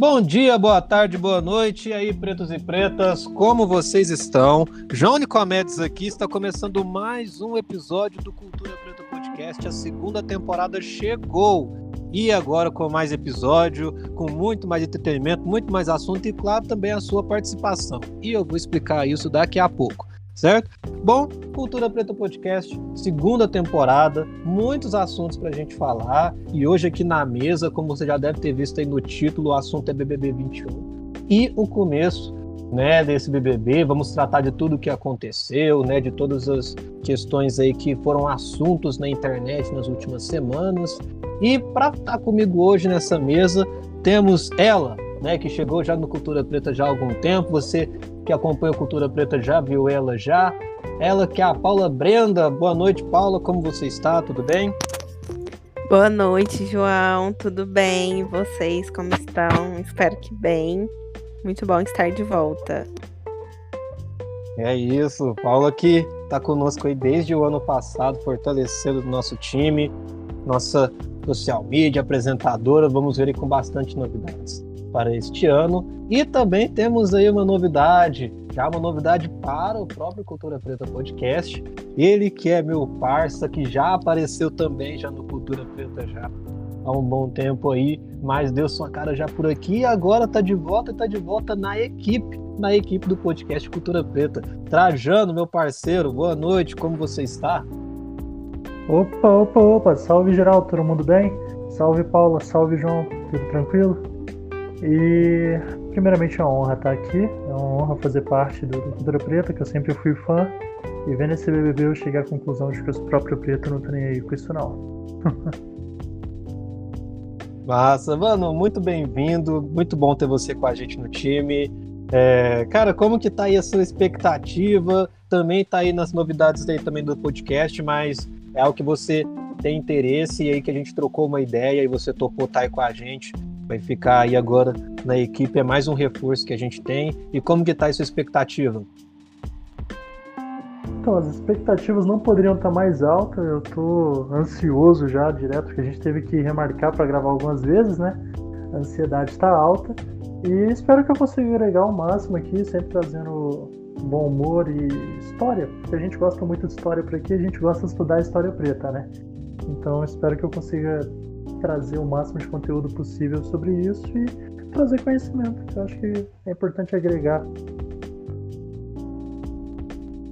Bom dia, boa tarde, boa noite. E aí, pretos e pretas, como vocês estão? João Nicomedes aqui está começando mais um episódio do Cultura Preta Podcast. A segunda temporada chegou. E agora com mais episódio, com muito mais entretenimento, muito mais assunto e, claro, também a sua participação. E eu vou explicar isso daqui a pouco certo? Bom, Cultura Preta Podcast, segunda temporada, muitos assuntos para a gente falar. E hoje aqui na mesa, como você já deve ter visto aí no título, o assunto é BBB 21 e o começo né, desse BBB. Vamos tratar de tudo o que aconteceu, né, de todas as questões aí que foram assuntos na internet nas últimas semanas. E para estar comigo hoje nessa mesa, temos ela, né, que chegou já no Cultura Preta já há algum tempo. Você que acompanha a Cultura Preta já viu ela já. Ela que é a Paula Brenda. Boa noite, Paula. Como você está? Tudo bem? Boa noite, João. Tudo bem? E vocês como estão? Espero que bem. Muito bom estar de volta. É isso, Paula que está conosco aí desde o ano passado, fortalecendo o nosso time, nossa social media, apresentadora. Vamos ver aí com bastante novidades para este ano. E também temos aí uma novidade, já uma novidade para o próprio Cultura Preta Podcast. Ele que é meu parça, que já apareceu também já no Cultura Preta já há um bom tempo aí, mas deu sua cara já por aqui e agora tá de volta, tá de volta na equipe, na equipe do podcast Cultura Preta. Trajano, meu parceiro, boa noite, como você está? Opa, opa, opa, salve geral, todo mundo bem? Salve Paula, salve João, tudo tranquilo? E primeiramente é uma honra estar aqui, é uma honra fazer parte do, Cultura Preta, que eu sempre fui fã. E vendo esse BBB eu cheguei à conclusão de que o próprio Preto não tá nem aí com isso não. Massa, mano, muito bem-vindo, muito bom ter você com a gente no time. É, cara, como que tá aí a sua expectativa? Também tá aí nas novidades aí também do podcast, mas é algo que você tem interesse e aí que a gente trocou uma ideia e você topou estar tá aí com a gente vai ficar aí agora na equipe, é mais um reforço que a gente tem. E como que tá a sua expectativa? Então, as expectativas não poderiam estar mais altas, eu tô ansioso já direto, porque a gente teve que remarcar para gravar algumas vezes, né? A ansiedade está alta. E espero que eu consiga agregar o máximo aqui, sempre trazendo bom humor e história, porque a gente gosta muito de história por aqui, a gente gosta de estudar história preta, né? Então espero que eu consiga trazer o máximo de conteúdo possível sobre isso e trazer conhecimento, que eu acho que é importante agregar.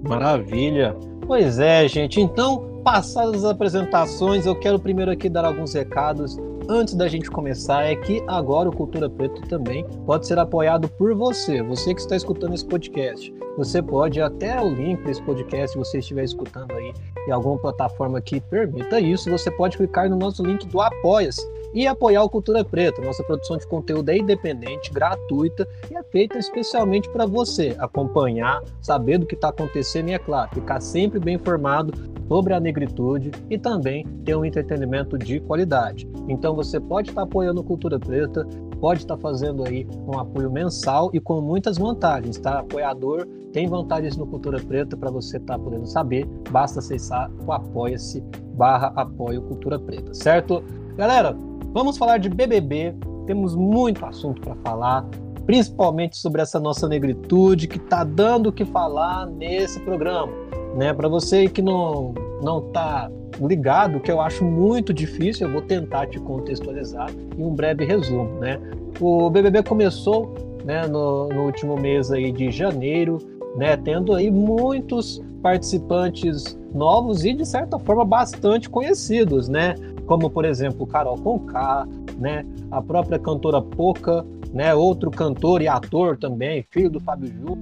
Maravilha! Pois é, gente. Então, passadas as apresentações, eu quero primeiro aqui dar alguns recados antes da gente começar é que agora o Cultura Preto também pode ser apoiado por você, você que está escutando esse podcast. Você pode até o link desse podcast, se você estiver escutando aí em alguma plataforma que permita isso, você pode clicar no nosso link do Apoia-se e apoiar o Cultura Preta. Nossa produção de conteúdo é independente, gratuita e é feita especialmente para você acompanhar, saber do que está acontecendo e, é claro, ficar sempre bem informado sobre a negritude e também ter um entretenimento de qualidade. Então você pode estar tá apoiando Cultura Preta, pode estar tá fazendo aí um apoio mensal e com muitas vantagens, tá? Apoiador tem vantagens no Cultura Preta para você estar tá podendo saber, basta acessar o apoia-se barra apoio Cultura Preta, certo? Galera, Vamos falar de BBB. Temos muito assunto para falar, principalmente sobre essa nossa negritude que está dando o que falar nesse programa. Né? Para você que não não está ligado, que eu acho muito difícil, eu vou tentar te contextualizar em um breve resumo. Né? O BBB começou né, no, no último mês aí de janeiro, né, tendo aí muitos participantes novos e de certa forma bastante conhecidos, né? Como por exemplo Carol Conká, né, a própria cantora Poca, né, outro cantor e ator também, filho do Fábio Júnior,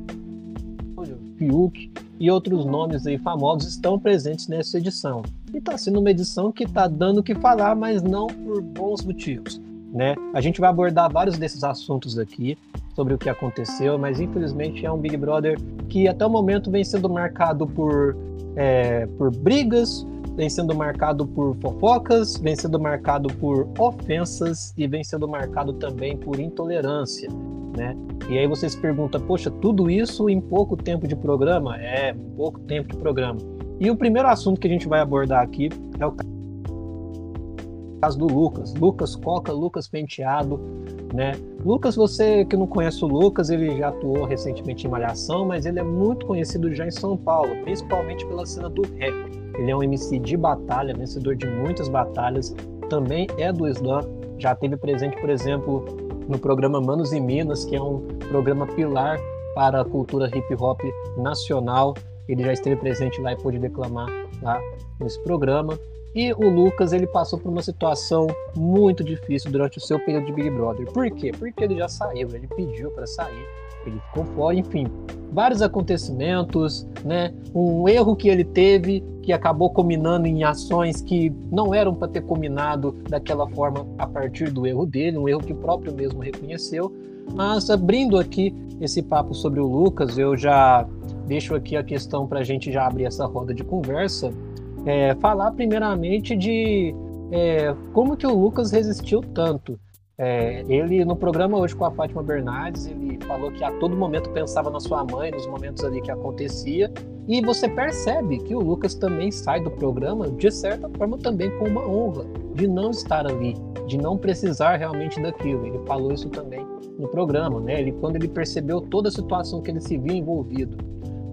Fiuk e outros nomes aí famosos estão presentes nessa edição. E está sendo uma edição que está dando o que falar, mas não por bons motivos. Né? A gente vai abordar vários desses assuntos aqui sobre o que aconteceu, mas infelizmente é um Big Brother que até o momento vem sendo marcado por, é, por brigas, vem sendo marcado por fofocas, vem sendo marcado por ofensas e vem sendo marcado também por intolerância, né? E aí você se pergunta, poxa, tudo isso em pouco tempo de programa? É, pouco tempo de programa. E o primeiro assunto que a gente vai abordar aqui é o caso do Lucas, Lucas Coca, Lucas Penteado, né? Lucas, você que não conhece o Lucas, ele já atuou recentemente em Malhação, mas ele é muito conhecido já em São Paulo, principalmente pela cena do rap. Ele é um MC de batalha, vencedor de muitas batalhas, também é do slam, já teve presente, por exemplo, no programa Manos e Minas, que é um programa pilar para a cultura hip hop nacional. Ele já esteve presente lá e pôde declamar lá nesse programa. E o Lucas, ele passou por uma situação muito difícil durante o seu período de Big Brother. Por quê? Porque ele já saiu, ele pediu para sair, ele ficou fora, enfim. Vários acontecimentos, né? Um erro que ele teve que acabou combinando em ações que não eram para ter combinado daquela forma a partir do erro dele, um erro que o próprio mesmo reconheceu. Mas abrindo aqui esse papo sobre o Lucas, eu já deixo aqui a questão para a gente já abrir essa roda de conversa é, falar primeiramente de é, como que o Lucas resistiu tanto. É, ele, no programa hoje com a Fátima Bernardes, ele falou que a todo momento pensava na sua mãe, nos momentos ali que acontecia, e você percebe que o Lucas também sai do programa, de certa forma, também com uma honra de não estar ali, de não precisar realmente daquilo. Ele falou isso também no programa, né? Ele, quando ele percebeu toda a situação que ele se viu envolvido,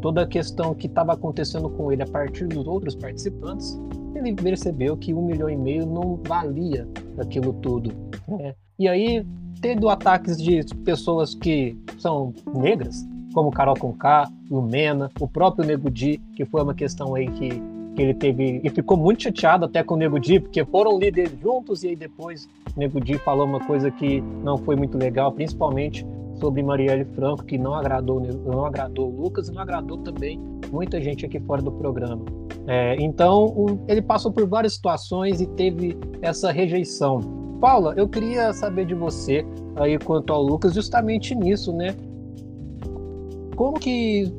toda a questão que estava acontecendo com ele a partir dos outros participantes, ele percebeu que um milhão e meio não valia aquilo tudo. Né? E aí, tendo ataques de pessoas que são negras, como Carol Conká, Lumena, o próprio Nego Di, que foi uma questão aí que, que ele teve e ficou muito chateado até com o Nego Di, porque foram líderes juntos e aí depois o Nego Di falou uma coisa que não foi muito legal, principalmente sobre Marielle Franco, que não agradou, não agradou o Lucas e não agradou também muita gente aqui fora do programa. É, então, um, ele passou por várias situações e teve essa rejeição. Paula, eu queria saber de você aí quanto ao Lucas, justamente nisso, né? Como que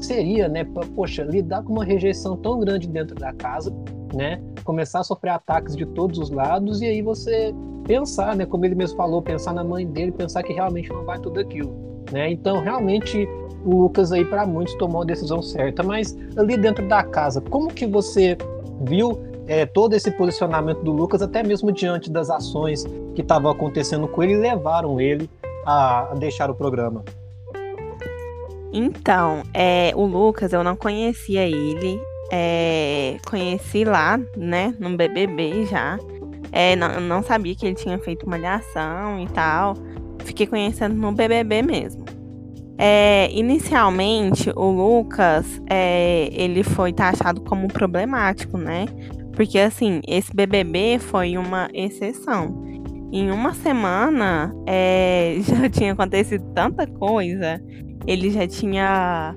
seria, né? Poxa, lidar com uma rejeição tão grande dentro da casa, né? Começar a sofrer ataques de todos os lados e aí você pensar, né, como ele mesmo falou, pensar na mãe dele, pensar que realmente não vai tudo aquilo, né? Então, realmente o Lucas aí para muitos tomou a decisão certa, mas ali dentro da casa, como que você viu é, todo esse posicionamento do Lucas, até mesmo diante das ações que estavam acontecendo com ele, levaram ele a deixar o programa? Então, é, o Lucas, eu não conhecia ele. É, conheci lá, né, no BBB já. É, não, não sabia que ele tinha feito malhação e tal. Fiquei conhecendo no BBB mesmo. É, inicialmente, o Lucas, é, ele foi taxado como problemático, né? Porque, assim, esse BBB foi uma exceção. Em uma semana, é, já tinha acontecido tanta coisa. Ele já tinha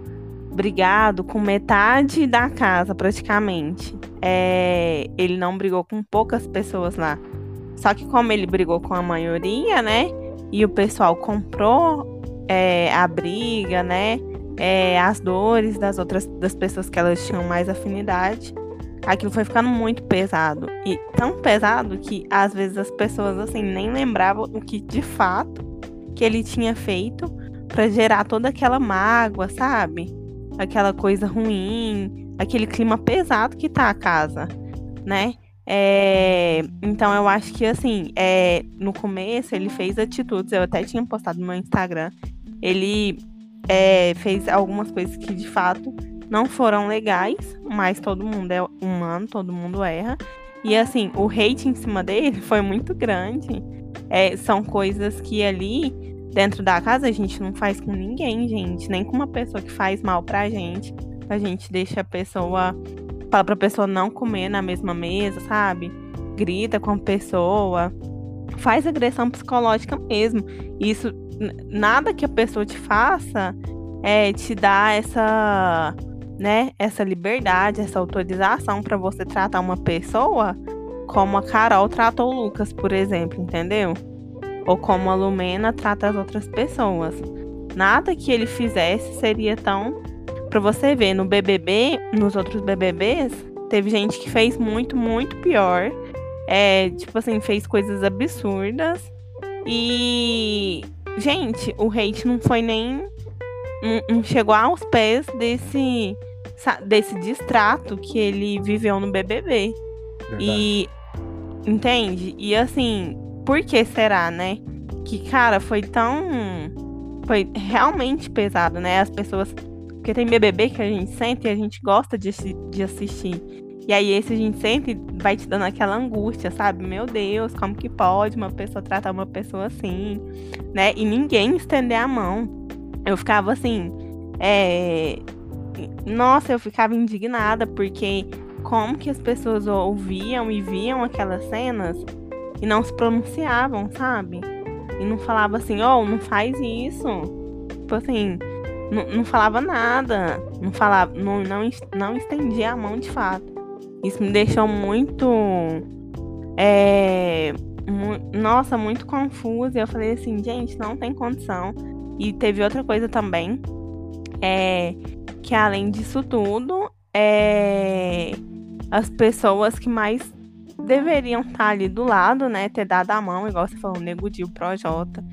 brigado com metade da casa, praticamente. É, ele não brigou com poucas pessoas lá. Só que como ele brigou com a maioria, né? E o pessoal comprou é, a briga, né? É, as dores das outras das pessoas que elas tinham mais afinidade. Aquilo foi ficando muito pesado. E tão pesado que às vezes as pessoas assim nem lembravam o que de fato que ele tinha feito para gerar toda aquela mágoa, sabe? aquela coisa ruim, aquele clima pesado que tá a casa, né? É, então eu acho que assim, é, no começo ele fez atitudes, eu até tinha postado no meu Instagram. Ele é, fez algumas coisas que de fato não foram legais, mas todo mundo é humano, todo mundo erra. E assim, o hate em cima dele foi muito grande. É, são coisas que ali dentro da casa a gente não faz com ninguém, gente. Nem com uma pessoa que faz mal pra gente. A gente deixa a pessoa. Fala pra pessoa não comer na mesma mesa, sabe? Grita com a pessoa. Faz agressão psicológica mesmo. Isso, nada que a pessoa te faça é te dar essa, né, essa liberdade, essa autorização para você tratar uma pessoa como a Carol tratou o Lucas, por exemplo, entendeu? Ou como a Lumena trata as outras pessoas. Nada que ele fizesse seria tão. Pra você ver, no BBB, nos outros BBBs, teve gente que fez muito, muito pior. É, tipo assim, fez coisas absurdas. E. Gente, o hate não foi nem. Não, não chegou aos pés desse. Desse distrato que ele viveu no BBB. Verdade. E Entende? E assim, por que será, né? Que, cara, foi tão. Foi realmente pesado, né? As pessoas. Porque tem BBB que a gente sente e a gente gosta de, de assistir. E aí, esse a gente sente vai te dando aquela angústia, sabe? Meu Deus, como que pode uma pessoa tratar uma pessoa assim, né? E ninguém estender a mão. Eu ficava assim. É... Nossa, eu ficava indignada, porque como que as pessoas ouviam e viam aquelas cenas e não se pronunciavam, sabe? E não falava assim, oh, não faz isso. Tipo assim, não, não falava nada. Não falava, não, não, não estendia a mão de fato. Isso me deixou muito. É, mu nossa, muito confusa. E eu falei assim, gente, não tem condição. E teve outra coisa também. É, que além disso tudo, é, as pessoas que mais deveriam estar ali do lado, né? Ter dado a mão, igual você falou, o Nego Dil Projota.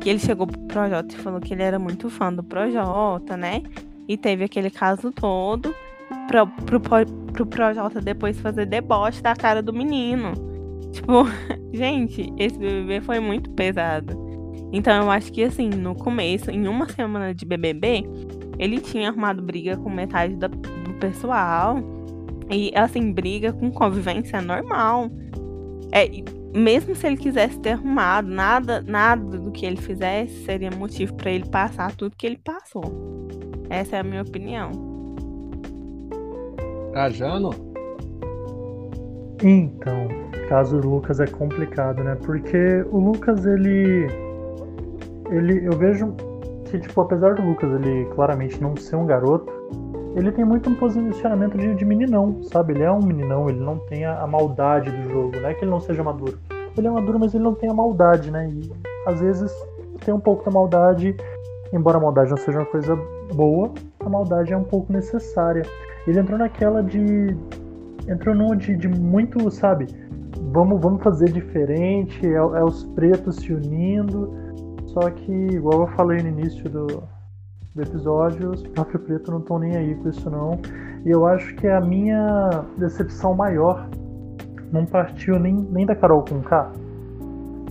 Que ele chegou pro Projota e falou que ele era muito fã do Projota, né? E teve aquele caso todo pro, pro, pro Projota depois fazer deboche da cara do menino. Tipo, gente, esse BBB foi muito pesado. Então eu acho que assim, no começo, em uma semana de BBB, ele tinha arrumado briga com metade da, do pessoal e assim, briga com convivência normal. É, mesmo se ele quisesse ter arrumado, nada, nada do que ele fizesse seria motivo para ele passar tudo que ele passou. Essa é a minha opinião. Trajano? Então, caso do Lucas é complicado, né? Porque o Lucas, ele. Ele. Eu vejo que, tipo, apesar do Lucas ele claramente não ser um garoto, ele tem muito um posicionamento de, de meninão, sabe? Ele é um meninão, ele não tem a, a, maldade do jogo. Não é que ele não seja maduro. Ele é maduro, mas ele não tem a maldade, né? E às vezes tem um pouco da maldade, embora a maldade não seja uma coisa boa, a maldade é um pouco necessária. Ele entrou naquela de. Entrou num de, de muito, sabe? Vamos, vamos fazer diferente, é, é os pretos se unindo. Só que, igual eu falei no início do, do episódio, os próprios pretos não estão nem aí com isso não. E eu acho que a minha decepção maior não partiu nem, nem da Carol com K.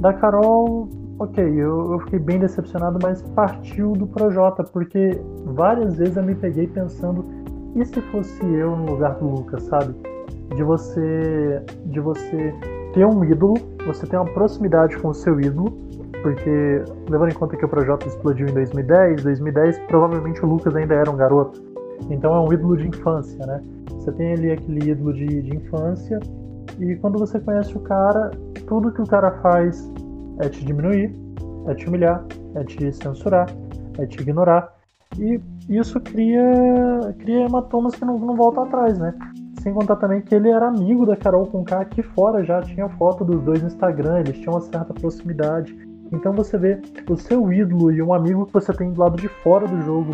Da Carol, ok, eu, eu fiquei bem decepcionado, mas partiu do Projota, porque várias vezes eu me peguei pensando, e se fosse eu no lugar do Lucas, sabe? De você. De você ter um ídolo, você ter uma proximidade com o seu ídolo, porque levando em conta que o projeto explodiu em 2010, 2010 provavelmente o Lucas ainda era um garoto. Então é um ídolo de infância, né? Você tem ali aquele ídolo de, de infância e quando você conhece o cara, tudo que o cara faz é te diminuir, é te humilhar, é te censurar, é te ignorar. E isso cria, cria hematomas que não, não voltam atrás, né? Sem contar também que ele era amigo da Carol Conká aqui fora, já tinha foto dos dois no Instagram, eles tinham uma certa proximidade. Então você vê o seu ídolo e um amigo que você tem do lado de fora do jogo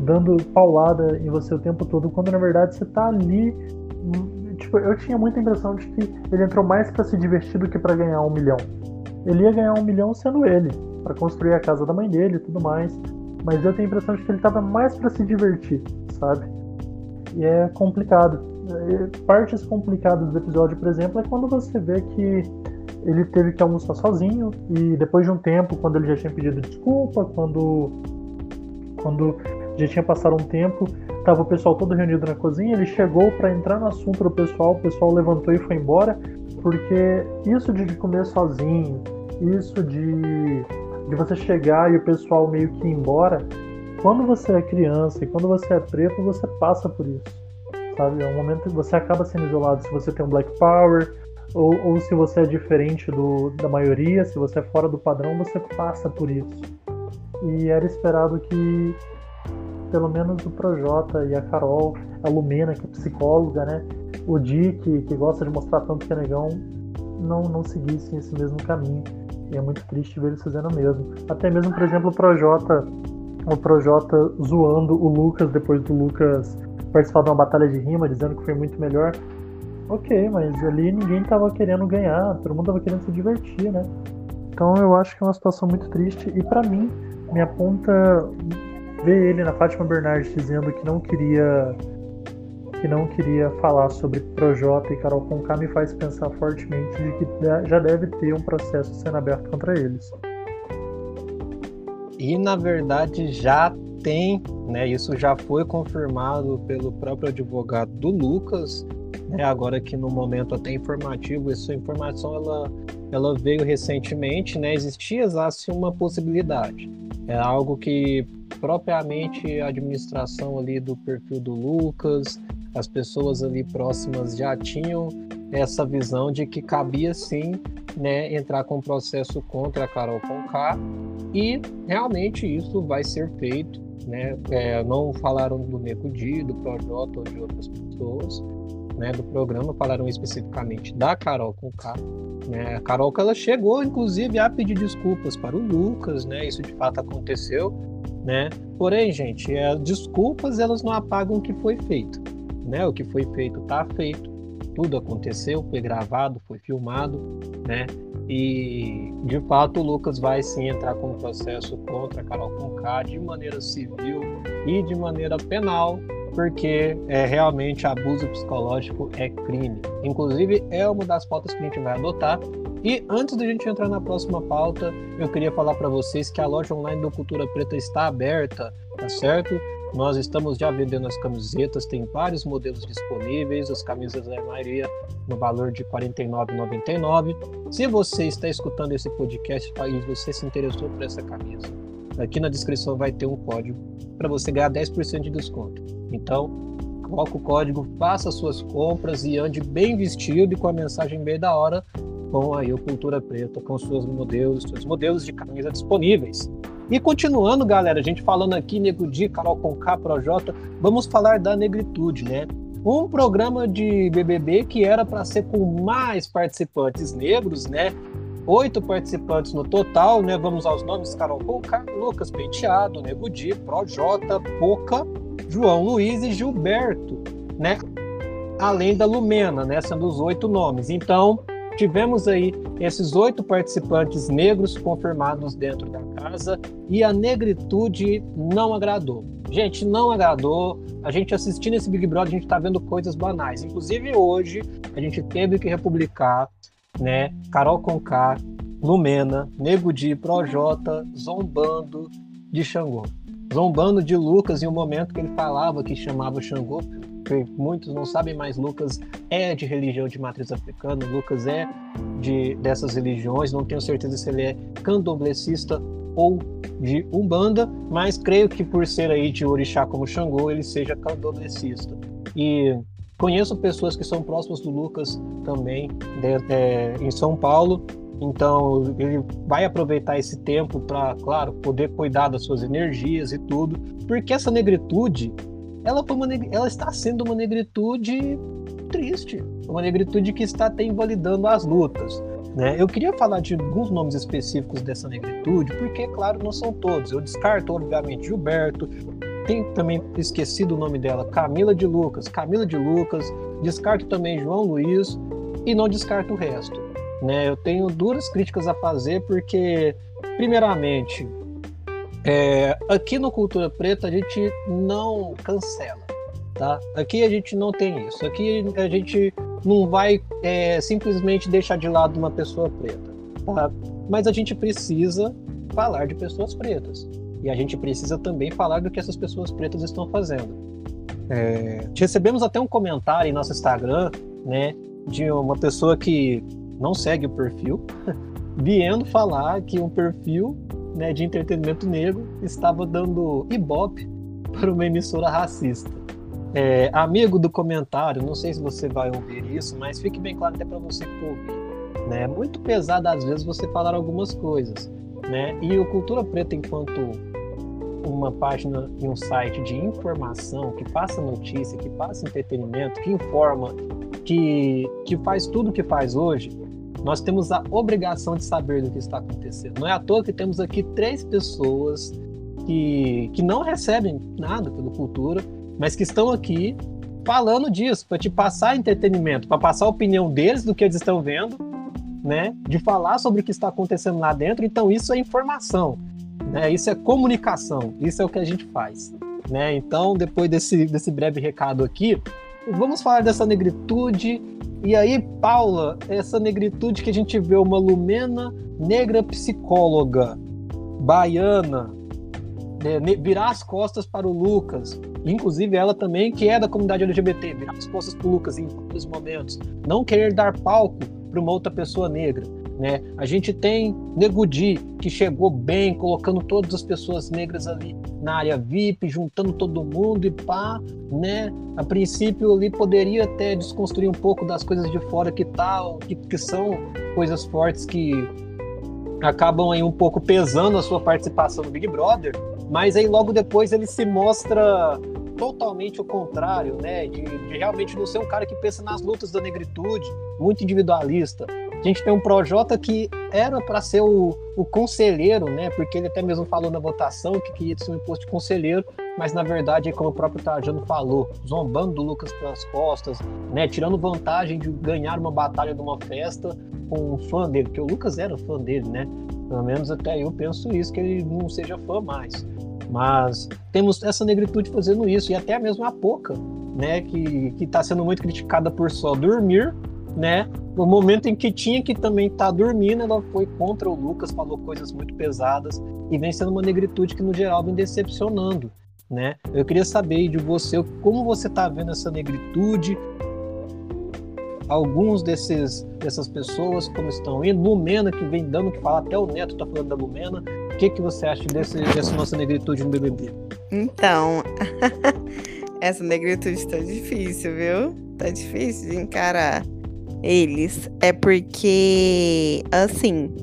dando paulada em você o tempo todo, quando na verdade você tá ali. Hum, tipo, eu tinha muita impressão de que ele entrou mais para se divertir do que para ganhar um milhão. Ele ia ganhar um milhão sendo ele, para construir a casa da mãe dele e tudo mais. Mas eu tenho a impressão de que ele tava mais para se divertir, sabe? E é complicado. Partes complicadas do episódio, por exemplo, é quando você vê que ele teve que almoçar sozinho e depois de um tempo, quando ele já tinha pedido desculpa, quando quando já tinha passado um tempo, tava o pessoal todo reunido na cozinha, ele chegou para entrar no assunto do pessoal, o pessoal levantou e foi embora, porque isso de comer sozinho, isso de, de você chegar e o pessoal meio que ir embora, quando você é criança e quando você é preto, você passa por isso. Sabe? É um momento que você acaba sendo isolado se você tem um Black Power, ou, ou se você é diferente do, da maioria, se você é fora do padrão, você passa por isso. E era esperado que pelo menos o Projota e a Carol, a Lumena, que é psicóloga, né? O Dick, que gosta de mostrar tanto que é negão, não, não seguissem esse mesmo caminho. E é muito triste ver eles fazendo o mesmo. Até mesmo, por exemplo, o Projota, o Projota zoando o Lucas depois do Lucas participar de uma batalha de rima, dizendo que foi muito melhor. Ok, mas ali ninguém tava querendo ganhar, todo mundo tava querendo se divertir, né? Então eu acho que é uma situação muito triste e para mim me aponta ver ele na Fátima Bernardes dizendo que não queria que não queria falar sobre Projota e Carol Conká me faz pensar fortemente de que já deve ter um processo sendo aberto contra eles. E na verdade já tem, né? Isso já foi confirmado pelo próprio advogado do Lucas, né? Agora que no momento até informativo, essa informação ela, ela veio recentemente, né? Existia assim, uma possibilidade. É algo que propriamente a administração ali do perfil do Lucas, as pessoas ali próximas já tinham essa visão de que cabia sim né, entrar com processo contra a Carol Conká e realmente isso vai ser feito. Né? É, não falaram do Nego do Projota ou de outras pessoas né, do programa, falaram especificamente da Carol Conká. Né? A Carol ela chegou, inclusive, a pedir desculpas para o Lucas, né? isso de fato aconteceu. Né? Porém, gente, é, desculpas elas não apagam o que foi feito. Né? O que foi feito está feito tudo aconteceu, foi gravado, foi filmado, né? E de fato o Lucas vai sim entrar com um processo contra a Carol Conká de maneira civil e de maneira penal, porque é realmente abuso psicológico é crime. Inclusive é uma das pautas que a gente vai adotar. E antes da gente entrar na próxima pauta, eu queria falar para vocês que a loja online do Cultura Preta está aberta, tá certo? Nós estamos já vendendo as camisetas, tem vários modelos disponíveis, as camisas da maioria no valor de R$ 49,99. Se você está escutando esse podcast e você se interessou por essa camisa, aqui na descrição vai ter um código para você ganhar 10% de desconto. Então, coloque o código, faça suas compras e ande bem vestido e com a mensagem bem da hora com aí o Cultura Preta, com seus modelos, seus modelos de camisa disponíveis. E continuando, galera, a gente falando aqui, Nego Di, Carol Conká, Projota, vamos falar da negritude, né? Um programa de BBB que era para ser com mais participantes negros, né? Oito participantes no total, né? Vamos aos nomes: Carol Conká, Lucas Penteado, Nego Di, Projota, Poca, João Luiz e Gilberto, né? Além da Lumena, né? Sendo os oito nomes. Então, tivemos aí esses oito participantes negros confirmados dentro da casa e a negritude não agradou. Gente, não agradou. A gente assistindo esse Big Brother, a gente está vendo coisas banais. Inclusive hoje, a gente teve que republicar, né? Carol Conká, Lumena, Nego Di, Projota, zombando de Xangô. Zombando de Lucas em um momento que ele falava que chamava Xangô porque muitos não sabem, mas Lucas é de religião de matriz africana, Lucas é de dessas religiões, não tenho certeza se ele é candomblessista ou de Umbanda, mas creio que por ser aí de orixá como Xangô, ele seja candomblessista. E conheço pessoas que são próximas do Lucas também, de, é, em São Paulo, então ele vai aproveitar esse tempo para, claro, poder cuidar das suas energias e tudo, porque essa negritude ela, uma, ela está sendo uma negritude triste, uma negritude que está até invalidando as lutas. Né? Eu queria falar de alguns nomes específicos dessa negritude, porque, claro, não são todos. Eu descarto, obviamente, Gilberto, tem também esquecido o nome dela, Camila de Lucas, Camila de Lucas, descarto também João Luiz e não descarto o resto. Né? Eu tenho duras críticas a fazer, porque, primeiramente, é, aqui no Cultura Preta a gente não cancela, tá? Aqui a gente não tem isso. Aqui a gente não vai é, simplesmente deixar de lado uma pessoa preta, tá? Mas a gente precisa falar de pessoas pretas. E a gente precisa também falar do que essas pessoas pretas estão fazendo. É, recebemos até um comentário em nosso Instagram, né, de uma pessoa que não segue o perfil, vindo falar que um perfil né, de entretenimento negro estava dando ibope para uma emissora racista. É, amigo do comentário, não sei se você vai ouvir isso, mas fique bem claro até para você que ouvir. Né? É muito pesado às vezes você falar algumas coisas. Né? E o Cultura Preta, enquanto uma página e um site de informação que passa notícia, que passa entretenimento, que informa, que, que faz tudo o que faz hoje, nós temos a obrigação de saber do que está acontecendo. Não é à toa que temos aqui três pessoas que, que não recebem nada pelo cultura, mas que estão aqui falando disso, para te passar entretenimento, para passar a opinião deles do que eles estão vendo, né? De falar sobre o que está acontecendo lá dentro. Então, isso é informação, né? Isso é comunicação, isso é o que a gente faz. Né? Então, depois desse, desse breve recado aqui, vamos falar dessa negritude. E aí, Paula, essa negritude que a gente vê uma Lumena negra psicóloga, baiana, é, virar as costas para o Lucas, inclusive ela também, que é da comunidade LGBT, virar as costas para o Lucas em vários momentos, não querer dar palco para uma outra pessoa negra. Né? A gente tem Negudi, que chegou bem, colocando todas as pessoas negras ali na área VIP, juntando todo mundo e pá, né? A princípio ali poderia até desconstruir um pouco das coisas de fora que tal, que, que são coisas fortes que acabam aí um pouco pesando a sua participação no Big Brother, mas aí logo depois ele se mostra totalmente o contrário, né? De, de, realmente não ser um cara que pensa nas lutas da negritude, muito individualista. Gente tem um Projota que era para ser o, o conselheiro, né? Porque ele até mesmo falou na votação que queria ser um imposto de conselheiro, mas na verdade, como o próprio Trajano falou, zombando do Lucas pelas costas, né? Tirando vantagem de ganhar uma batalha numa festa com um fã dele, porque o Lucas era fã dele, né? Pelo menos até eu penso isso, que ele não seja fã mais. Mas temos essa negritude fazendo isso, e até mesmo a Poca, né? Que está sendo muito criticada por só dormir, né? No momento em que tinha que também estar tá dormindo, ela foi contra o Lucas, falou coisas muito pesadas, e vem sendo uma negritude que no geral vem decepcionando. Né? Eu queria saber de você como você está vendo essa negritude, alguns desses dessas pessoas como estão indo, Lumena que vem dando que falar, até o Neto está falando da Lumena. O que, que você acha desse, dessa nossa negritude no BBB? Então, essa negritude está difícil, viu? Tá difícil de encarar eles. É porque, assim,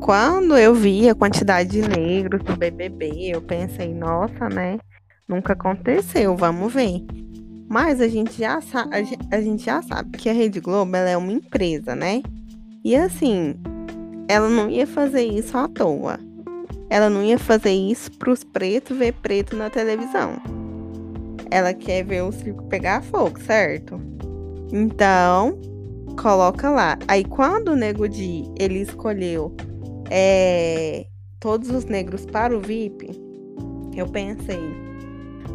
quando eu vi a quantidade de negros no BBB, eu pensei, nossa, né? Nunca aconteceu, vamos ver. Mas a gente já sabe, a gente já sabe que a Rede Globo é uma empresa, né? E assim, ela não ia fazer isso à toa. Ela não ia fazer isso para os pretos ver preto na televisão. Ela quer ver o circo pegar fogo, certo? Então, coloca lá. Aí quando o Nego Di, ele escolheu é, todos os negros para o VIP, eu pensei,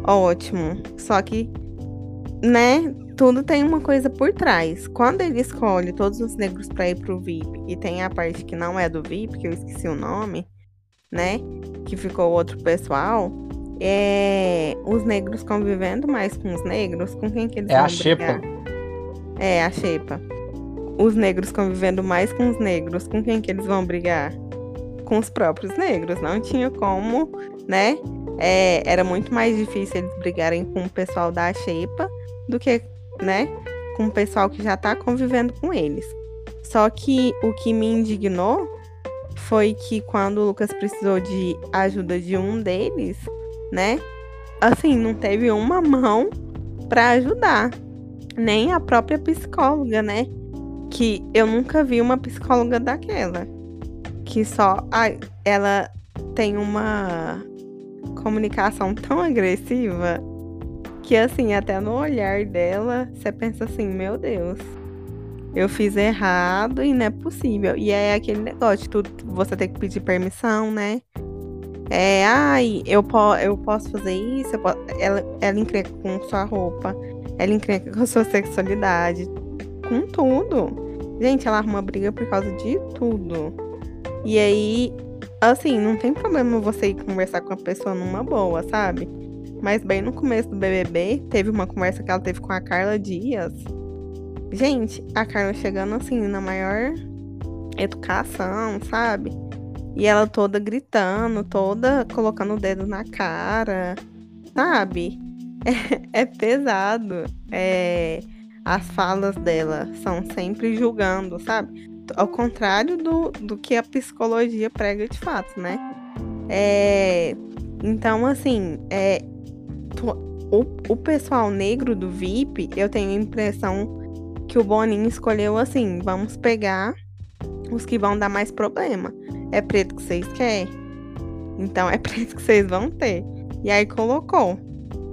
ótimo. Só que, né, tudo tem uma coisa por trás. Quando ele escolhe todos os negros para ir pro VIP e tem a parte que não é do VIP, que eu esqueci o nome, né, que ficou outro pessoal, é os negros convivendo mais com os negros, com quem que eles é vão a Xepa. É, a Xepa. Os negros convivendo mais com os negros, com quem que eles vão brigar? Com os próprios negros. Não tinha como, né? É, era muito mais difícil eles brigarem com o pessoal da Xepa do que, né, com o pessoal que já tá convivendo com eles. Só que o que me indignou foi que quando o Lucas precisou de ajuda de um deles, né? Assim, não teve uma mão para ajudar, nem a própria psicóloga, né? Que eu nunca vi uma psicóloga daquela, que só ai, ela tem uma comunicação tão agressiva que assim, até no olhar dela, você pensa assim, meu Deus, eu fiz errado e não é possível. E é aquele negócio, tudo você tem que pedir permissão, né? É, ai, eu, po eu posso fazer isso, posso... Ela, ela encrenca com sua roupa, ela encrenca com sua sexualidade, com tudo. Gente, ela arruma briga por causa de tudo. E aí, assim, não tem problema você ir conversar com a pessoa numa boa, sabe? Mas bem no começo do BBB, teve uma conversa que ela teve com a Carla Dias Gente, a Carla chegando assim, na maior educação, sabe? E ela toda gritando, toda colocando o dedo na cara, sabe? É, é pesado. É, as falas dela são sempre julgando, sabe? Ao contrário do, do que a psicologia prega de fato, né? É, então, assim, é, o, o pessoal negro do VIP, eu tenho a impressão que o Boninho escolheu assim: vamos pegar os que vão dar mais problema. É preto que vocês querem? Então é preto que vocês vão ter. E aí colocou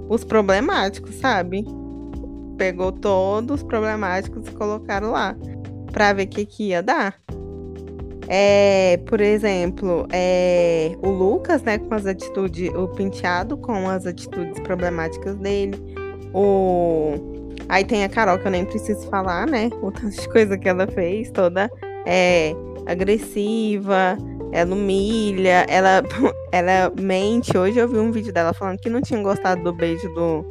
os problemáticos, sabe? Pegou todos os problemáticos e colocaram lá para ver o que, que ia dar. É, por exemplo, é, o Lucas, né, com as atitudes, o penteado com as atitudes problemáticas dele, o Aí tem a Carol, que eu nem preciso falar, né? O tanto de coisa que ela fez, toda é, agressiva, ela humilha, ela, ela mente. Hoje eu vi um vídeo dela falando que não tinha gostado do beijo do,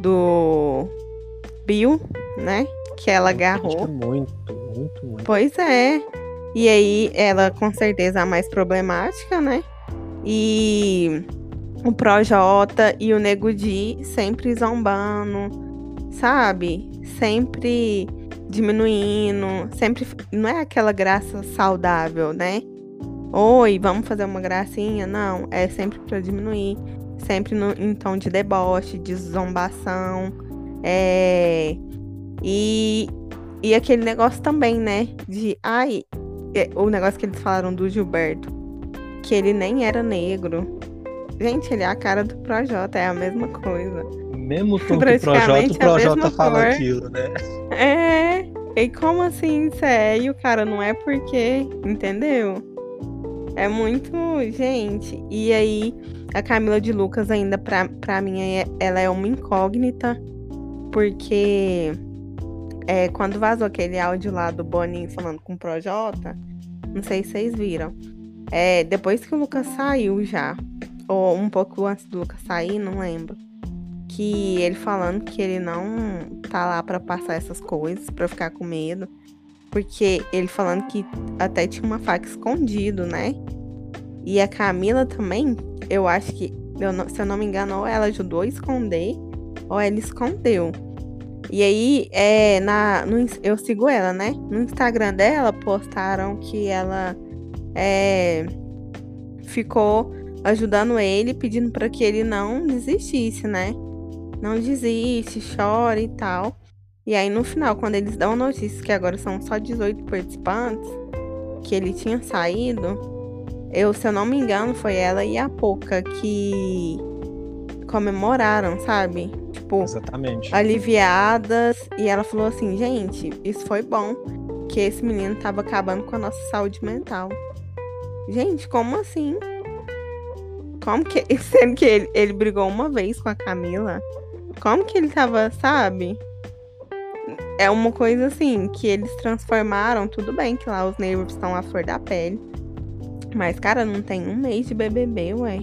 do Bill, né? Que ela agarrou. Muito, muito, muito. Pois é. E aí, ela com certeza é a mais problemática, né? E o Projota e o Nego Di sempre zombando, sabe? Sempre diminuindo, sempre não é aquela graça saudável, né? Oi, vamos fazer uma gracinha? Não, é sempre para diminuir, sempre no, em tom de deboche, de zombação, é... e e aquele negócio também, né? De ai, é, o negócio que eles falaram do Gilberto, que ele nem era negro. Gente, ele é a cara do Projota, é a mesma coisa. Mesmo tom que o Projota, o Projota fala cor. aquilo, né? É, e como assim, sério, cara? Não é porque, entendeu? É muito, gente. E aí, a Camila de Lucas ainda, pra, pra mim, é, ela é uma incógnita, porque é, quando vazou aquele áudio lá do Boninho falando com o Projota, não sei se vocês viram. É, depois que o Lucas saiu já, ou um pouco antes do Lucas sair, não lembro. Que ele falando que ele não tá lá para passar essas coisas, para ficar com medo. Porque ele falando que até tinha uma faca escondido, né? E a Camila também, eu acho que, eu não, se eu não me engano, ela ajudou a esconder, ou ela escondeu. E aí, é, na, no, eu sigo ela, né? No Instagram dela, postaram que ela é, ficou ajudando ele, pedindo para que ele não desistisse, né? Não desiste, chora e tal. E aí, no final, quando eles dão notícia que agora são só 18 participantes, que ele tinha saído, eu, se eu não me engano, foi ela e a Poca que comemoraram, sabe? Tipo, Exatamente. aliviadas. E ela falou assim: gente, isso foi bom. Que esse menino tava acabando com a nossa saúde mental. Gente, como assim? Como que. Sendo que ele, ele brigou uma vez com a Camila. Como que ele tava, sabe? É uma coisa assim, que eles transformaram. Tudo bem que lá os nervos estão à flor da pele. Mas, cara, não tem um mês de BBB, ué.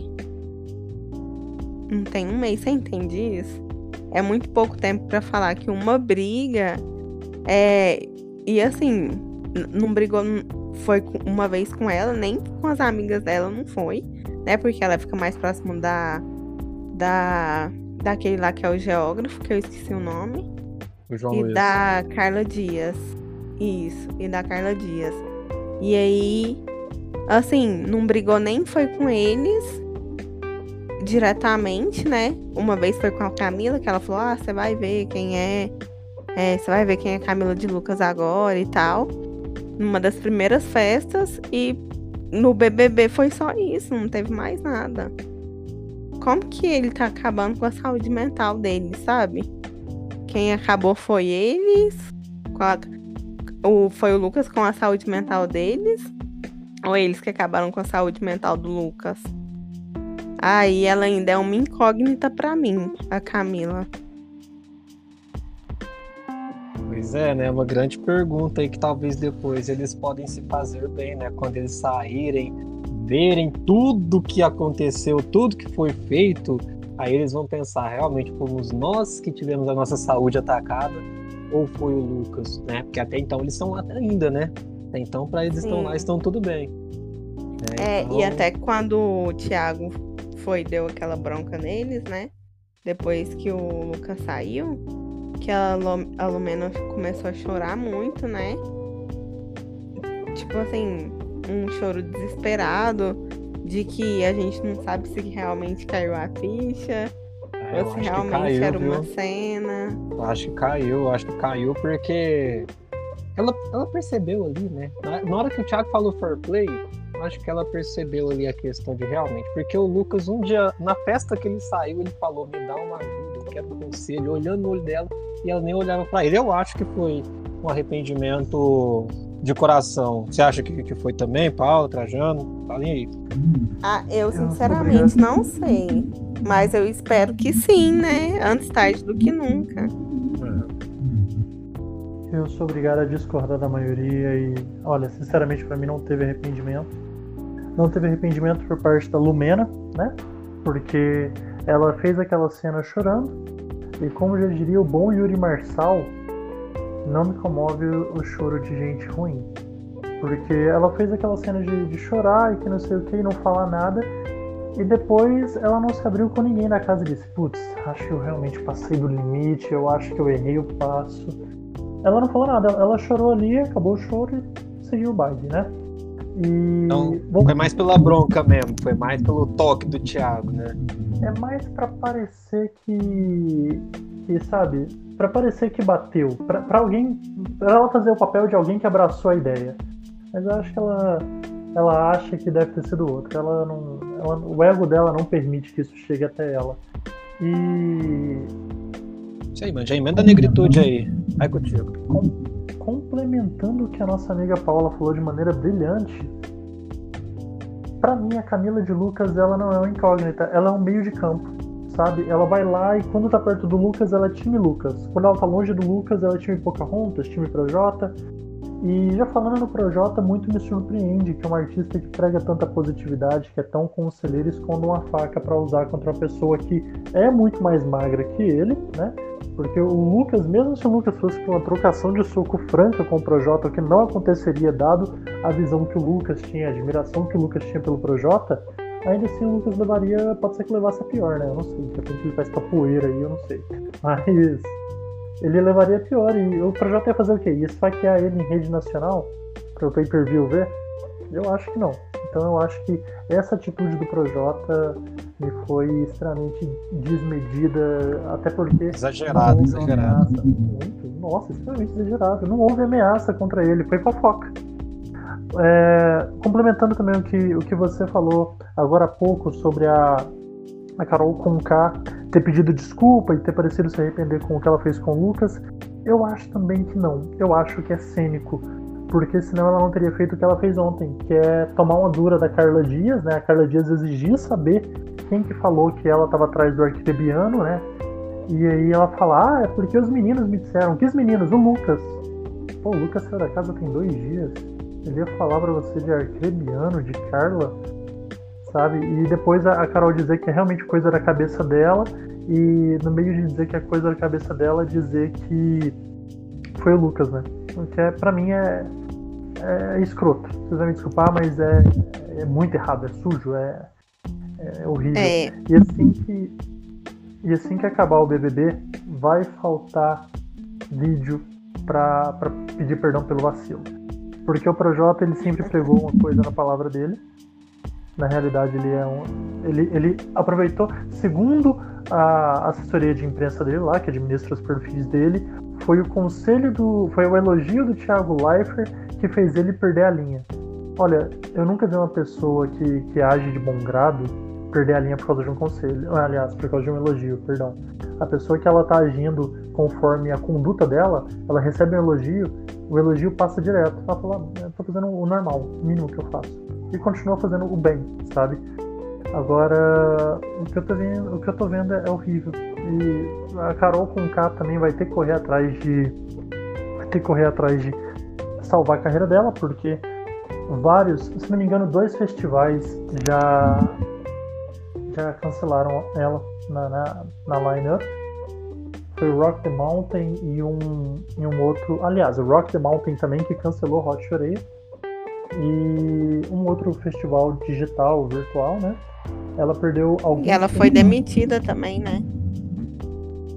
Não tem um mês, você entende isso? É muito pouco tempo para falar que uma briga é. E assim, não brigou, foi uma vez com ela, nem com as amigas dela não foi, né? Porque ela fica mais próximo da. da daquele lá que é o geógrafo, que eu esqueci o nome. O João e Luiz. da Carla Dias. Isso, e da Carla Dias. E aí, assim, não brigou nem foi com eles, diretamente, né? Uma vez foi com a Camila, que ela falou: Ah, você vai ver quem é. é você vai ver quem é Camila de Lucas agora e tal. Numa das primeiras festas. E no BBB foi só isso, não teve mais nada. Como que ele tá acabando com a saúde mental dele, sabe? Quem acabou foi eles. A, o, foi o Lucas com a saúde mental deles. Ou eles que acabaram com a saúde mental do Lucas? Aí ela ainda é uma incógnita para mim, a Camila. Pois é, né? Uma grande pergunta aí que talvez depois eles podem se fazer bem, né? Quando eles saírem, verem tudo que aconteceu, tudo que foi feito, aí eles vão pensar, realmente fomos nós que tivemos a nossa saúde atacada ou foi o Lucas, né? Porque até então eles estão lá ainda, né? Até então, para eles Sim. estão lá, estão tudo bem. É, é então... e até quando o Thiago foi, deu aquela bronca neles, né? Depois que o Lucas saiu, que a, a Lumena começou a chorar muito, né? Tipo assim, um choro desesperado de que a gente não sabe se realmente caiu a ficha. É, ou se realmente caiu, era uma viu? cena. Eu acho que caiu, acho que caiu porque ela, ela percebeu ali, né? Na, na hora que o Thiago falou for play, acho que ela percebeu ali a questão de realmente. Porque o Lucas, um dia, na festa que ele saiu, ele falou: me dá uma ajuda, eu quero um conselho, olhando no olho dela, e ela nem olhava para ele. Eu acho que foi um arrependimento de coração. Você acha que, que foi também, Paulo, Trajano? Falem aí. Ah, eu sinceramente não sei. Mas eu espero que sim, né? Antes tarde do que nunca. Eu sou obrigado a discordar da maioria e, olha, sinceramente para mim não teve arrependimento. Não teve arrependimento por parte da Lumena, né? Porque ela fez aquela cena chorando. E como já diria o bom Yuri Marçal, não me comove o choro de gente ruim. Porque ela fez aquela cena de, de chorar e que não sei o que e não falar nada. E depois ela não se abriu com ninguém na casa e disse: Putz, acho que eu realmente passei do limite, eu acho que eu errei o passo. Ela não falou nada, ela chorou ali, acabou o choro e seguiu o baile, né? E. Então, Bom, foi mais pela bronca mesmo, foi mais pelo toque do Thiago, né? É mais para parecer que. que, sabe? para parecer que bateu. para alguém. Pra ela fazer o papel de alguém que abraçou a ideia. Mas eu acho que ela. Ela acha que deve ter sido outro. Ela não. Ela, o ego dela não permite que isso chegue até ela. E. Isso aí, mano. Já emenda a negritude aí. Vai contigo. Com, complementando o que a nossa amiga Paula falou de maneira brilhante, para mim a Camila de Lucas ela não é uma incógnita, ela é um meio de campo, sabe? Ela vai lá e quando tá perto do Lucas ela é time Lucas, quando ela tá longe do Lucas ela é time Pocahontas, time Projota. E já falando no Projota, muito me surpreende que um artista que prega tanta positividade, que é tão conselheiro, esconda uma faca para usar contra uma pessoa que é muito mais magra que ele, né? Porque o Lucas, mesmo se o Lucas fosse uma trocação de soco franca com o Projota, o que não aconteceria dado a visão que o Lucas tinha, a admiração que o Lucas tinha pelo Projota, ainda assim o Lucas levaria, pode ser que levasse a pior, né? Eu não sei, de repente ele faz capoeira aí, eu não sei. Mas ele levaria pior e o Projota ia fazer o quê? Ia esfaquear ele em rede nacional para o pay-per-view ver? Eu acho que não. Então eu acho que essa atitude do Projota me foi extremamente desmedida, até porque. Exagerado, exagerado. Muito, nossa, extremamente exagerado. Não houve ameaça contra ele, foi fofoca. É, complementando também o que, o que você falou agora há pouco sobre a, a Carol Conká ter pedido desculpa e ter parecido se arrepender com o que ela fez com o Lucas, eu acho também que não. Eu acho que é cênico porque senão ela não teria feito o que ela fez ontem, que é tomar uma dura da Carla Dias, né? A Carla Dias exigia saber quem que falou que ela estava atrás do arquitebiano, né? E aí ela fala, ah, é porque os meninos me disseram. Que os meninos? O Lucas. Pô, o Lucas saiu da casa tem dois dias. Ele ia falar para você de arquitebiano, de Carla, sabe? E depois a Carol dizer que é realmente coisa da cabeça dela, e no meio de dizer que é coisa da cabeça dela, dizer que foi o Lucas, né? O que é, pra mim é, é escroto. Vocês vão me desculpar, mas é, é muito errado, é sujo, é, é horrível. É. E assim que. E assim que acabar o BBB, vai faltar vídeo pra, pra pedir perdão pelo vacilo. Porque o Projota ele sempre pegou uma coisa na palavra dele. Na realidade, ele é um. Ele, ele aproveitou, segundo a assessoria de imprensa dele lá, que administra os perfis dele, foi o conselho do. Foi o elogio do Thiago Leifert que fez ele perder a linha. Olha, eu nunca vi uma pessoa que, que age de bom grado perder a linha por causa de um conselho. Aliás, por causa de um elogio, perdão. A pessoa que ela tá agindo conforme a conduta dela, ela recebe um elogio, o elogio passa direto. Ela fala, ah, tô fazendo o normal, o mínimo que eu faço. E continua fazendo o bem, sabe? Agora, o que eu tô vendo, o que eu tô vendo é horrível. E a Carol com K também vai ter que correr atrás de. Vai ter que correr atrás de salvar a carreira dela, porque vários, se não me engano, dois festivais já já cancelaram ela na, na, na line-up. Foi o Rock the Mountain e um, e um outro. Aliás, o Rock the Mountain também que cancelou Hot Choreia. E um outro festival digital, virtual, né? Ela perdeu alguns. E ela foi demitida também, né?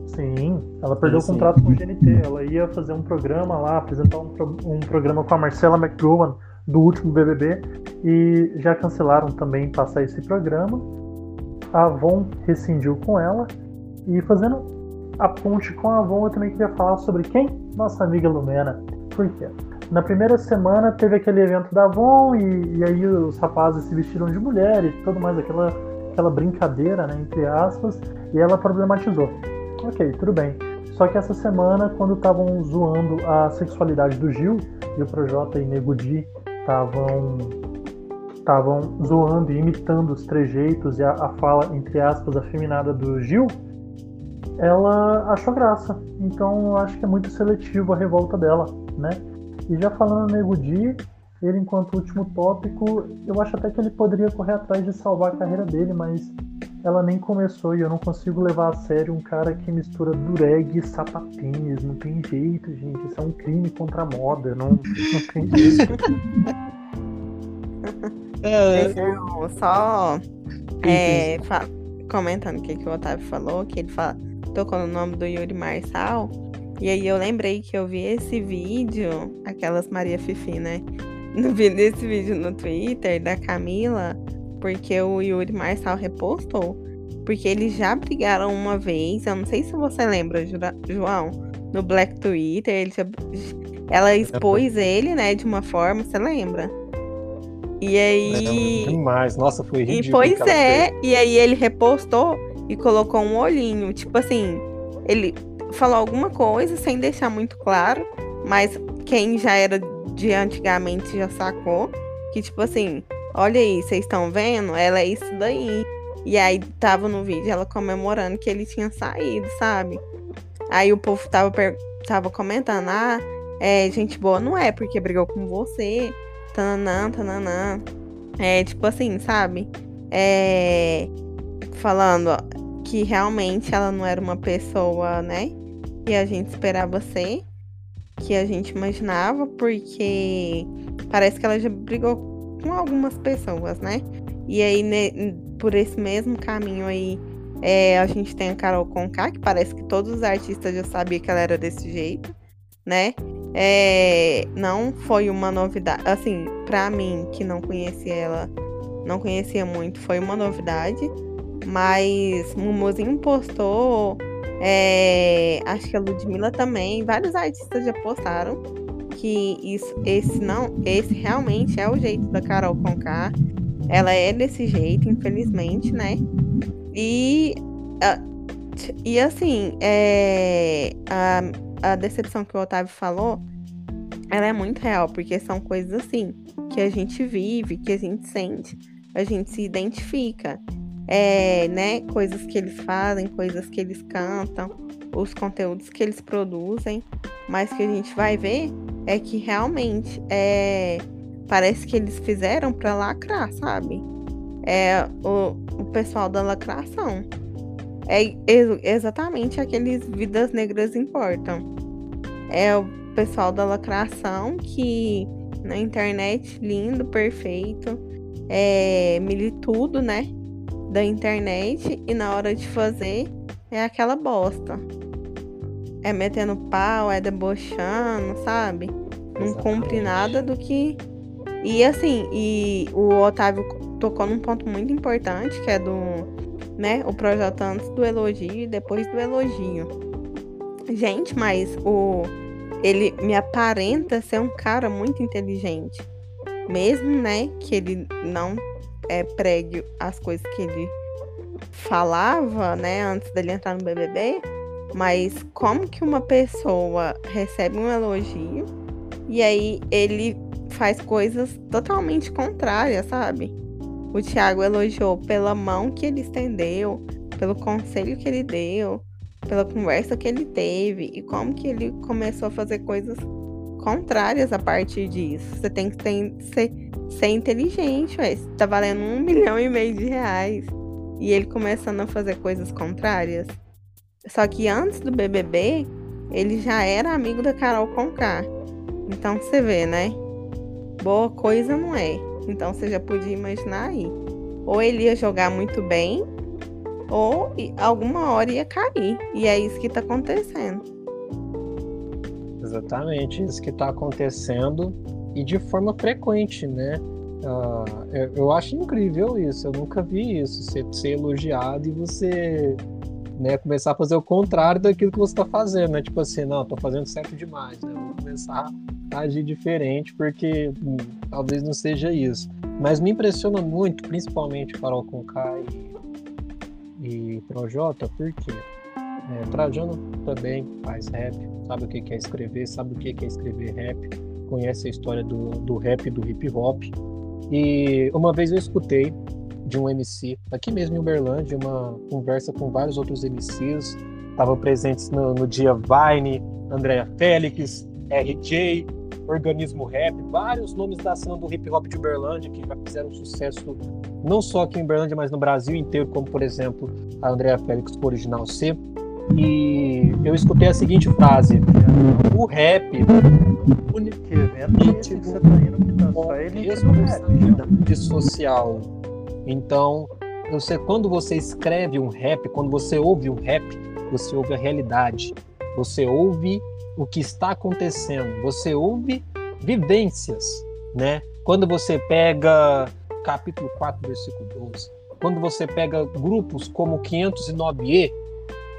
Sim, ela perdeu sim, o contrato com o GNT. Ela ia fazer um programa lá, apresentar um, um programa com a Marcela McGowan do último BBB e já cancelaram também passar esse programa. A Avon rescindiu com ela e fazendo a ponte com a Avon, eu também queria falar sobre quem? Nossa amiga Lumena. Por quê? Na primeira semana teve aquele evento da Avon e, e aí os rapazes se vestiram de mulher e tudo mais, aquela, aquela brincadeira, né, entre aspas, e ela problematizou. Ok, tudo bem. Só que essa semana, quando estavam zoando a sexualidade do Gil, e o Projota e Nego Di estavam estavam zoando e imitando os trejeitos e a, a, fala, entre aspas, afeminada do Gil, ela achou graça. Então eu acho que é muito seletivo a revolta dela, né? E já falando no Nego Di, ele enquanto último tópico, eu acho até que ele poderia correr atrás de salvar a carreira dele, mas ela nem começou e eu não consigo levar a sério um cara que mistura dureg e sapatênis. Não tem jeito, gente. Isso é um crime contra a moda. Não, não tem jeito. é... Só é, comentando o que, que o Otávio falou, que ele fala, tocou no nome do Yuri Marçal. E aí eu lembrei que eu vi esse vídeo, aquelas Maria Fifi, né? No, nesse vídeo no Twitter da Camila, porque o Yuri Marçal repostou. Porque eles já brigaram uma vez, eu não sei se você lembra, João, no Black Twitter, ele já, ela expôs ele, né, de uma forma, você lembra? E aí. demais, nossa, foi ridículo. E pois é, fez. e aí ele repostou e colocou um olhinho. Tipo assim, ele falou alguma coisa sem deixar muito claro, mas quem já era de antigamente já sacou que, tipo assim, olha aí, vocês estão vendo? Ela é isso daí. E aí tava no vídeo ela comemorando que ele tinha saído, sabe? Aí o povo tava, tava comentando, ah, é, gente boa não é, porque brigou com você. Tananã, tananã. É, tipo assim, sabe? É, falando que realmente ela não era uma pessoa, né? Que a gente esperava ser. Que a gente imaginava, porque parece que ela já brigou com algumas pessoas, né? E aí, por esse mesmo caminho aí, é, a gente tem a Carol Conká, que parece que todos os artistas já sabiam que ela era desse jeito, né? É, não foi uma novidade, assim, para mim, que não conhecia ela, não conhecia muito, foi uma novidade, mas Mumuzinho postou, é, acho que a Ludmilla também, vários artistas já postaram que isso, esse não, esse realmente é o jeito da Carol Conká. Ela é desse jeito, infelizmente, né? E, e assim, é, a, a decepção que o Otávio falou, ela é muito real, porque são coisas assim que a gente vive, que a gente sente, a gente se identifica. É, né, coisas que eles fazem, coisas que eles cantam, os conteúdos que eles produzem, mas que a gente vai ver é que realmente é, parece que eles fizeram para lacrar, sabe? É o, o pessoal da lacração. É ex exatamente aqueles vidas negras importam. É o pessoal da lacração que na internet lindo, perfeito, é militudo, né? Da internet e na hora de fazer é aquela bosta é metendo pau, é debochando, sabe? Não Exatamente. cumpre nada do que. E assim, e o Otávio tocou num ponto muito importante, que é do, né, o projeto antes do elogio e depois do elogio. Gente, mas o ele me aparenta ser um cara muito inteligente. Mesmo, né, que ele não é, pregue as coisas que ele falava, né, antes dele entrar no BBB, mas como que uma pessoa recebe um elogio e aí ele faz coisas totalmente contrárias, sabe? O Thiago elogiou pela mão que ele estendeu, pelo conselho que ele deu, pela conversa que ele teve e como que ele começou a fazer coisas contrárias a partir disso. Você tem que ter, ser, ser inteligente, ué. Você tá valendo um milhão e meio de reais. E ele começando a fazer coisas contrárias. Só que antes do BBB, ele já era amigo da Carol Conká. Então você vê, né? Boa coisa não é. Então você já podia imaginar aí. Ou ele ia jogar muito bem, ou alguma hora ia cair. E é isso que tá acontecendo. Exatamente, isso que tá acontecendo e de forma frequente, né? Uh, eu, eu, acho incrível isso, eu nunca vi isso, ser, ser elogiado e você né, começar a fazer o contrário daquilo que você está fazendo, né? Tipo assim, não, estou fazendo certo demais, né? Vou começar a agir diferente porque hum, talvez não seja isso. Mas me impressiona muito, principalmente Carol Conká e, e Projota, porque é, Trajano também faz rap, sabe o que é escrever, sabe o que é escrever rap, conhece a história do, do rap e do hip hop. E uma vez eu escutei de um MC aqui mesmo em Uberlândia, uma conversa com vários outros MCs estavam presentes no, no dia Vine, Andréa Félix, RJ, Organismo Rap, vários nomes da cena do hip hop de Uberlândia que já fizeram sucesso não só aqui em Uberlândia, mas no Brasil inteiro, como por exemplo a Andrea Félix com Original C. E eu escutei a seguinte frase: o rap tá só ele social. Então, você, quando você escreve um rap, quando você ouve um rap, você ouve a realidade. Você ouve o que está acontecendo. Você ouve vivências, né? Quando você pega capítulo 4, versículo 12, quando você pega grupos como 509E,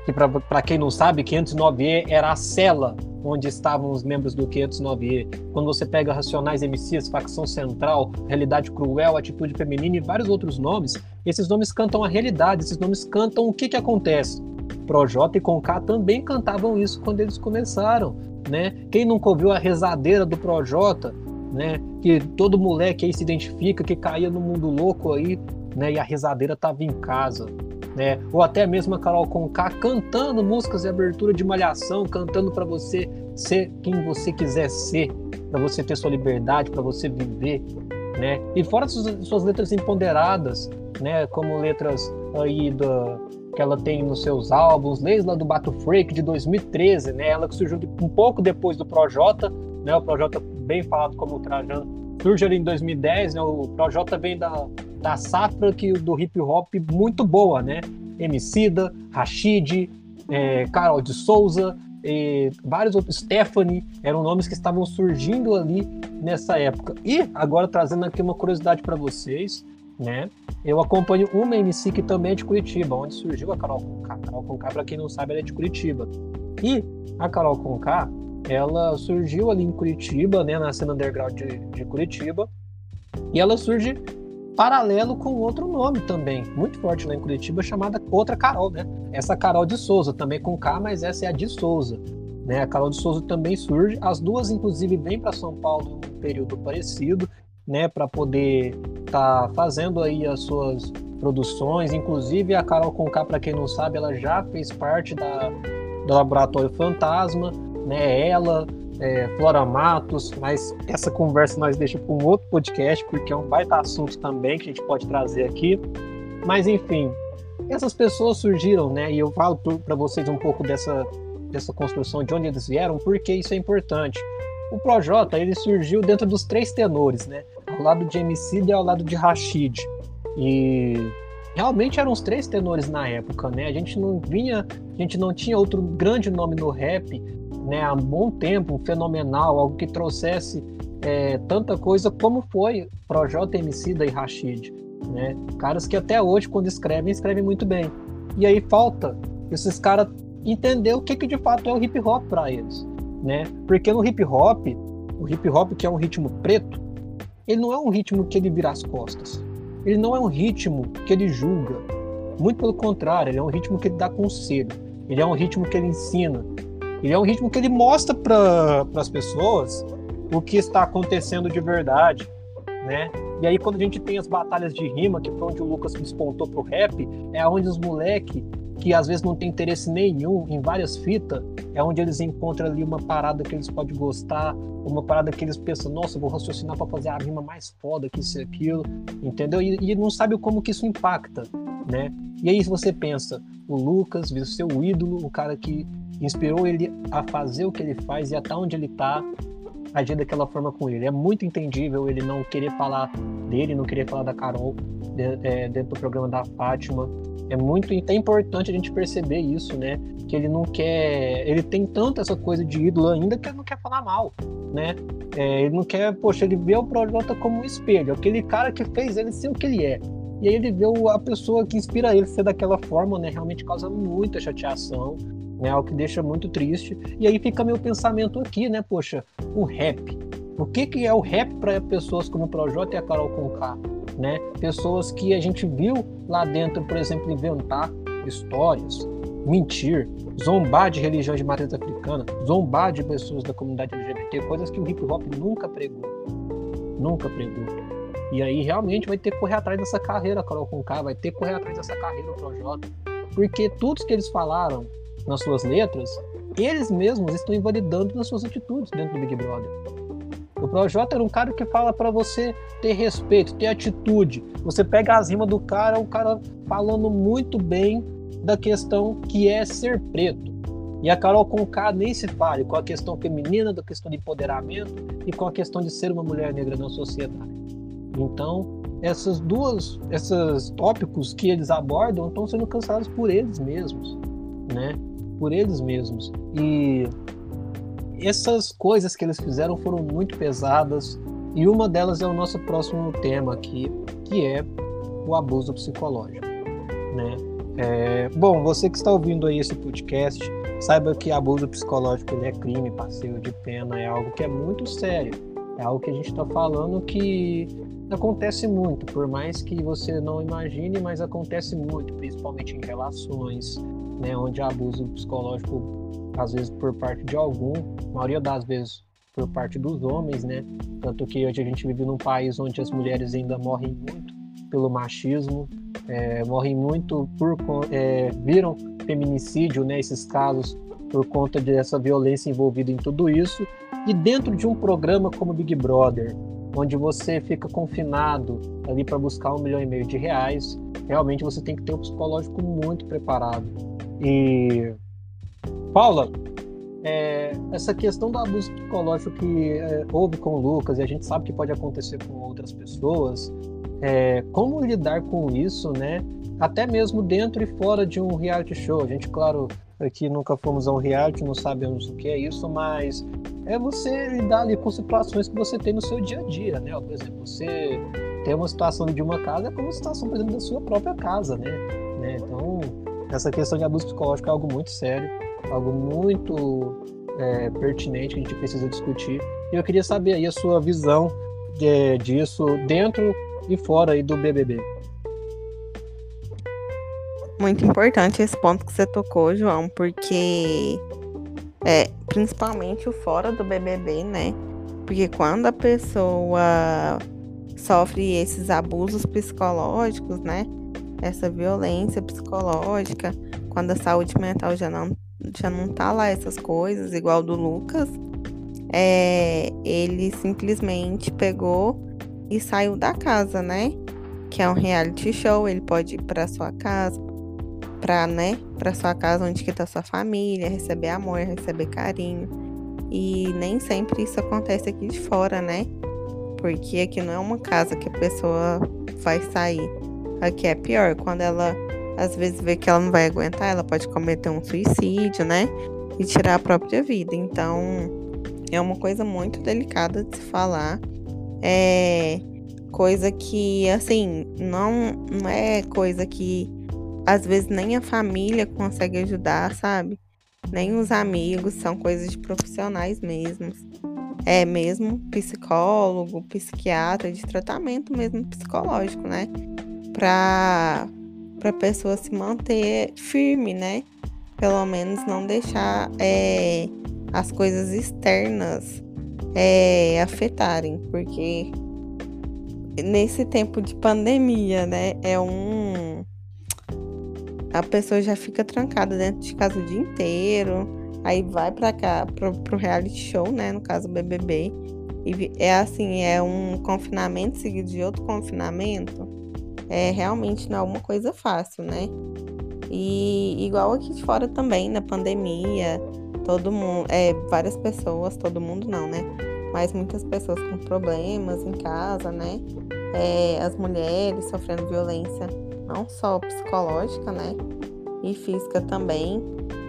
que para quem não sabe, 509E era a cela onde estavam os membros do 509E. Quando você pega Racionais MCs, Facção Central, Realidade Cruel, Atitude Feminina e vários outros nomes, esses nomes cantam a realidade, esses nomes cantam o que, que acontece. Projota e Conká também cantavam isso quando eles começaram, né? Quem nunca ouviu a rezadeira do Projota, né? Que todo moleque aí se identifica, que caía no mundo louco aí, né? E a rezadeira tava em casa, né? Ou até mesmo a Carol Conká cantando músicas de abertura de malhação, cantando para você ser quem você quiser ser, para você ter sua liberdade, para você viver, né? E fora suas, suas letras empoderadas, né? Como letras aí da que ela tem nos seus álbuns, desde lá do Bato Freak de 2013, né? Ela que surgiu um pouco depois do Projota, né? O Projota bem falado como o Trajano surge ali em 2010, né? O Projota vem da, da safra que do hip hop muito boa, né? Emicida, Rashid, é, Carol de Souza, e vários outros, Stephanie, eram nomes que estavam surgindo ali nessa época. E agora trazendo aqui uma curiosidade para vocês, né? Eu acompanho uma MC que também é de Curitiba, onde surgiu a Carol Conká. A Carol Conká, para quem não sabe, ela é de Curitiba. E a Carol Conká, ela surgiu ali em Curitiba, né, na cena underground de, de Curitiba, e ela surge paralelo com outro nome também, muito forte lá em Curitiba, chamada outra Carol, né? Essa Carol de Souza, também com K, mas essa é a de Souza. Né? A Carol de Souza também surge. As duas, inclusive, vêm para São Paulo em um período parecido né, para poder estar tá fazendo aí as suas produções. Inclusive a Carol Conká, para quem não sabe, ela já fez parte da, do Laboratório Fantasma, né? Ela, é, Flora Matos, mas essa conversa nós deixamos para um outro podcast, porque é um baita assunto também que a gente pode trazer aqui. Mas enfim, essas pessoas surgiram, né? E eu falo para vocês um pouco dessa, dessa construção de onde eles vieram, porque isso é importante. O Projota ele surgiu dentro dos três tenores, né? ao lado de MC e ao lado de Rashid. E realmente eram os três tenores na época, né? A gente não vinha, a gente não tinha outro grande nome no rap, né? Há um bom tempo, fenomenal, algo que trouxesse é, tanta coisa como foi Projota, MC e Rashid, né? Caras que até hoje, quando escrevem, escrevem muito bem. E aí falta esses caras entender o que, que de fato é o hip hop para eles, né? Porque no hip hop, o hip hop que é um ritmo preto, ele não é um ritmo que ele vira as costas. Ele não é um ritmo que ele julga. Muito pelo contrário, ele é um ritmo que ele dá conselho. Ele é um ritmo que ele ensina. Ele é um ritmo que ele mostra para as pessoas o que está acontecendo de verdade, né? E aí quando a gente tem as batalhas de rima, que foi onde o Lucas despontou pro rap, é onde os moleque que às vezes não tem interesse nenhum em várias fitas, é onde eles encontram ali uma parada que eles podem gostar, uma parada que eles pensam, nossa, vou raciocinar para fazer a rima mais foda que isso e aquilo, entendeu? E, e, não sabe como que isso impacta, né? E aí você pensa, o Lucas, o seu ídolo, o cara que inspirou ele a fazer o que ele faz e até onde ele tá, agir daquela forma com ele. É muito entendível ele não querer falar dele, não querer falar da Carol é, dentro do programa da Fátima, é muito é importante a gente perceber isso, né? Que ele não quer. Ele tem tanto essa coisa de ídolo ainda que ele não quer falar mal, né? É, ele não quer, poxa, ele vê o Projota como um espelho, aquele cara que fez ele ser o que ele é. E aí ele vê a pessoa que inspira ele ser daquela forma, né? Realmente causa muita chateação, né? O que deixa muito triste. E aí fica meu pensamento aqui, né? Poxa, o rap. O que, que é o rap para pessoas como o Projota e a Carol Conká? né? Pessoas que a gente viu lá dentro, por exemplo, inventar histórias, mentir, zombar de religiões de matriz africana, zombar de pessoas da comunidade LGBT, coisas que o hip hop nunca pregou. Nunca pregou. E aí realmente vai ter que correr atrás dessa carreira, Carol Conká, vai ter que correr atrás dessa carreira, o Projota. Porque tudo que eles falaram nas suas letras, eles mesmos estão invalidando nas suas atitudes dentro do Big Brother. O Projota era um cara que fala para você ter respeito, ter atitude. Você pega as rimas do cara, o cara falando muito bem da questão que é ser preto. E a Carol Conká nem se fale com a questão feminina, da questão de empoderamento e com a questão de ser uma mulher negra na sociedade. Então, essas duas, esses tópicos que eles abordam estão sendo cansados por eles mesmos, né? Por eles mesmos. E essas coisas que eles fizeram foram muito pesadas e uma delas é o nosso próximo tema aqui, que é o abuso psicológico, né? É, bom, você que está ouvindo aí esse podcast, saiba que abuso psicológico é crime, passeio de pena, é algo que é muito sério. É algo que a gente está falando que acontece muito, por mais que você não imagine, mas acontece muito, principalmente em relações, né, onde há abuso psicológico, às vezes por parte de algum, maioria das vezes por parte dos homens, né? Tanto que hoje a gente vive num país onde as mulheres ainda morrem muito pelo machismo, é, morrem muito por é, viram feminicídio, né? Esses casos por conta dessa violência envolvida em tudo isso. E dentro de um programa como Big Brother, onde você fica confinado ali para buscar um milhão e meio de reais, realmente você tem que ter um psicológico muito preparado. E Paula, é, essa questão do abuso psicológico que é, houve com o Lucas e a gente sabe que pode acontecer com outras pessoas, é, como lidar com isso, né? Até mesmo dentro e fora de um reality show. A gente, claro, aqui nunca fomos a um reality, não sabemos o que é isso, mas é você lidar ali com situações que você tem no seu dia a dia, né? Por exemplo, você tem uma situação de uma casa é como uma situação, por exemplo, da sua própria casa, né? né? Então, essa questão de abuso psicológico é algo muito sério, algo muito é, pertinente que a gente precisa discutir. E eu queria saber aí a sua visão de, disso dentro e fora aí do BBB. Muito importante esse ponto que você tocou, João, porque é, principalmente o fora do BBB, né? Porque quando a pessoa sofre esses abusos psicológicos, né? Essa violência psicológica, quando a saúde mental já não, já não tá lá essas coisas, igual do Lucas, é, ele simplesmente pegou e saiu da casa, né? Que é um reality show, ele pode ir para sua casa, para, né, para sua casa onde que tá sua família, receber amor, receber carinho. E nem sempre isso acontece aqui de fora, né? Porque aqui não é uma casa que a pessoa vai sair. Aqui é pior, quando ela às vezes vê que ela não vai aguentar, ela pode cometer um suicídio, né? E tirar a própria vida. Então, é uma coisa muito delicada de se falar. É coisa que, assim, não, não é coisa que às vezes nem a família consegue ajudar, sabe? Nem os amigos, são coisas de profissionais mesmos. É mesmo psicólogo, psiquiatra, de tratamento mesmo psicológico, né? Pra, pra pessoa se manter firme, né? Pelo menos não deixar é, as coisas externas é, afetarem, porque nesse tempo de pandemia, né? É um a pessoa já fica trancada dentro de casa o dia inteiro, aí vai para cá, pro, pro reality show, né, no caso BBB, e é assim, é um confinamento seguido de outro confinamento, é realmente não é uma coisa fácil, né? E igual aqui de fora também, na pandemia, todo mundo, é, várias pessoas, todo mundo não, né? Mas muitas pessoas com problemas em casa, né? É, as mulheres sofrendo violência não só psicológica, né? E física também.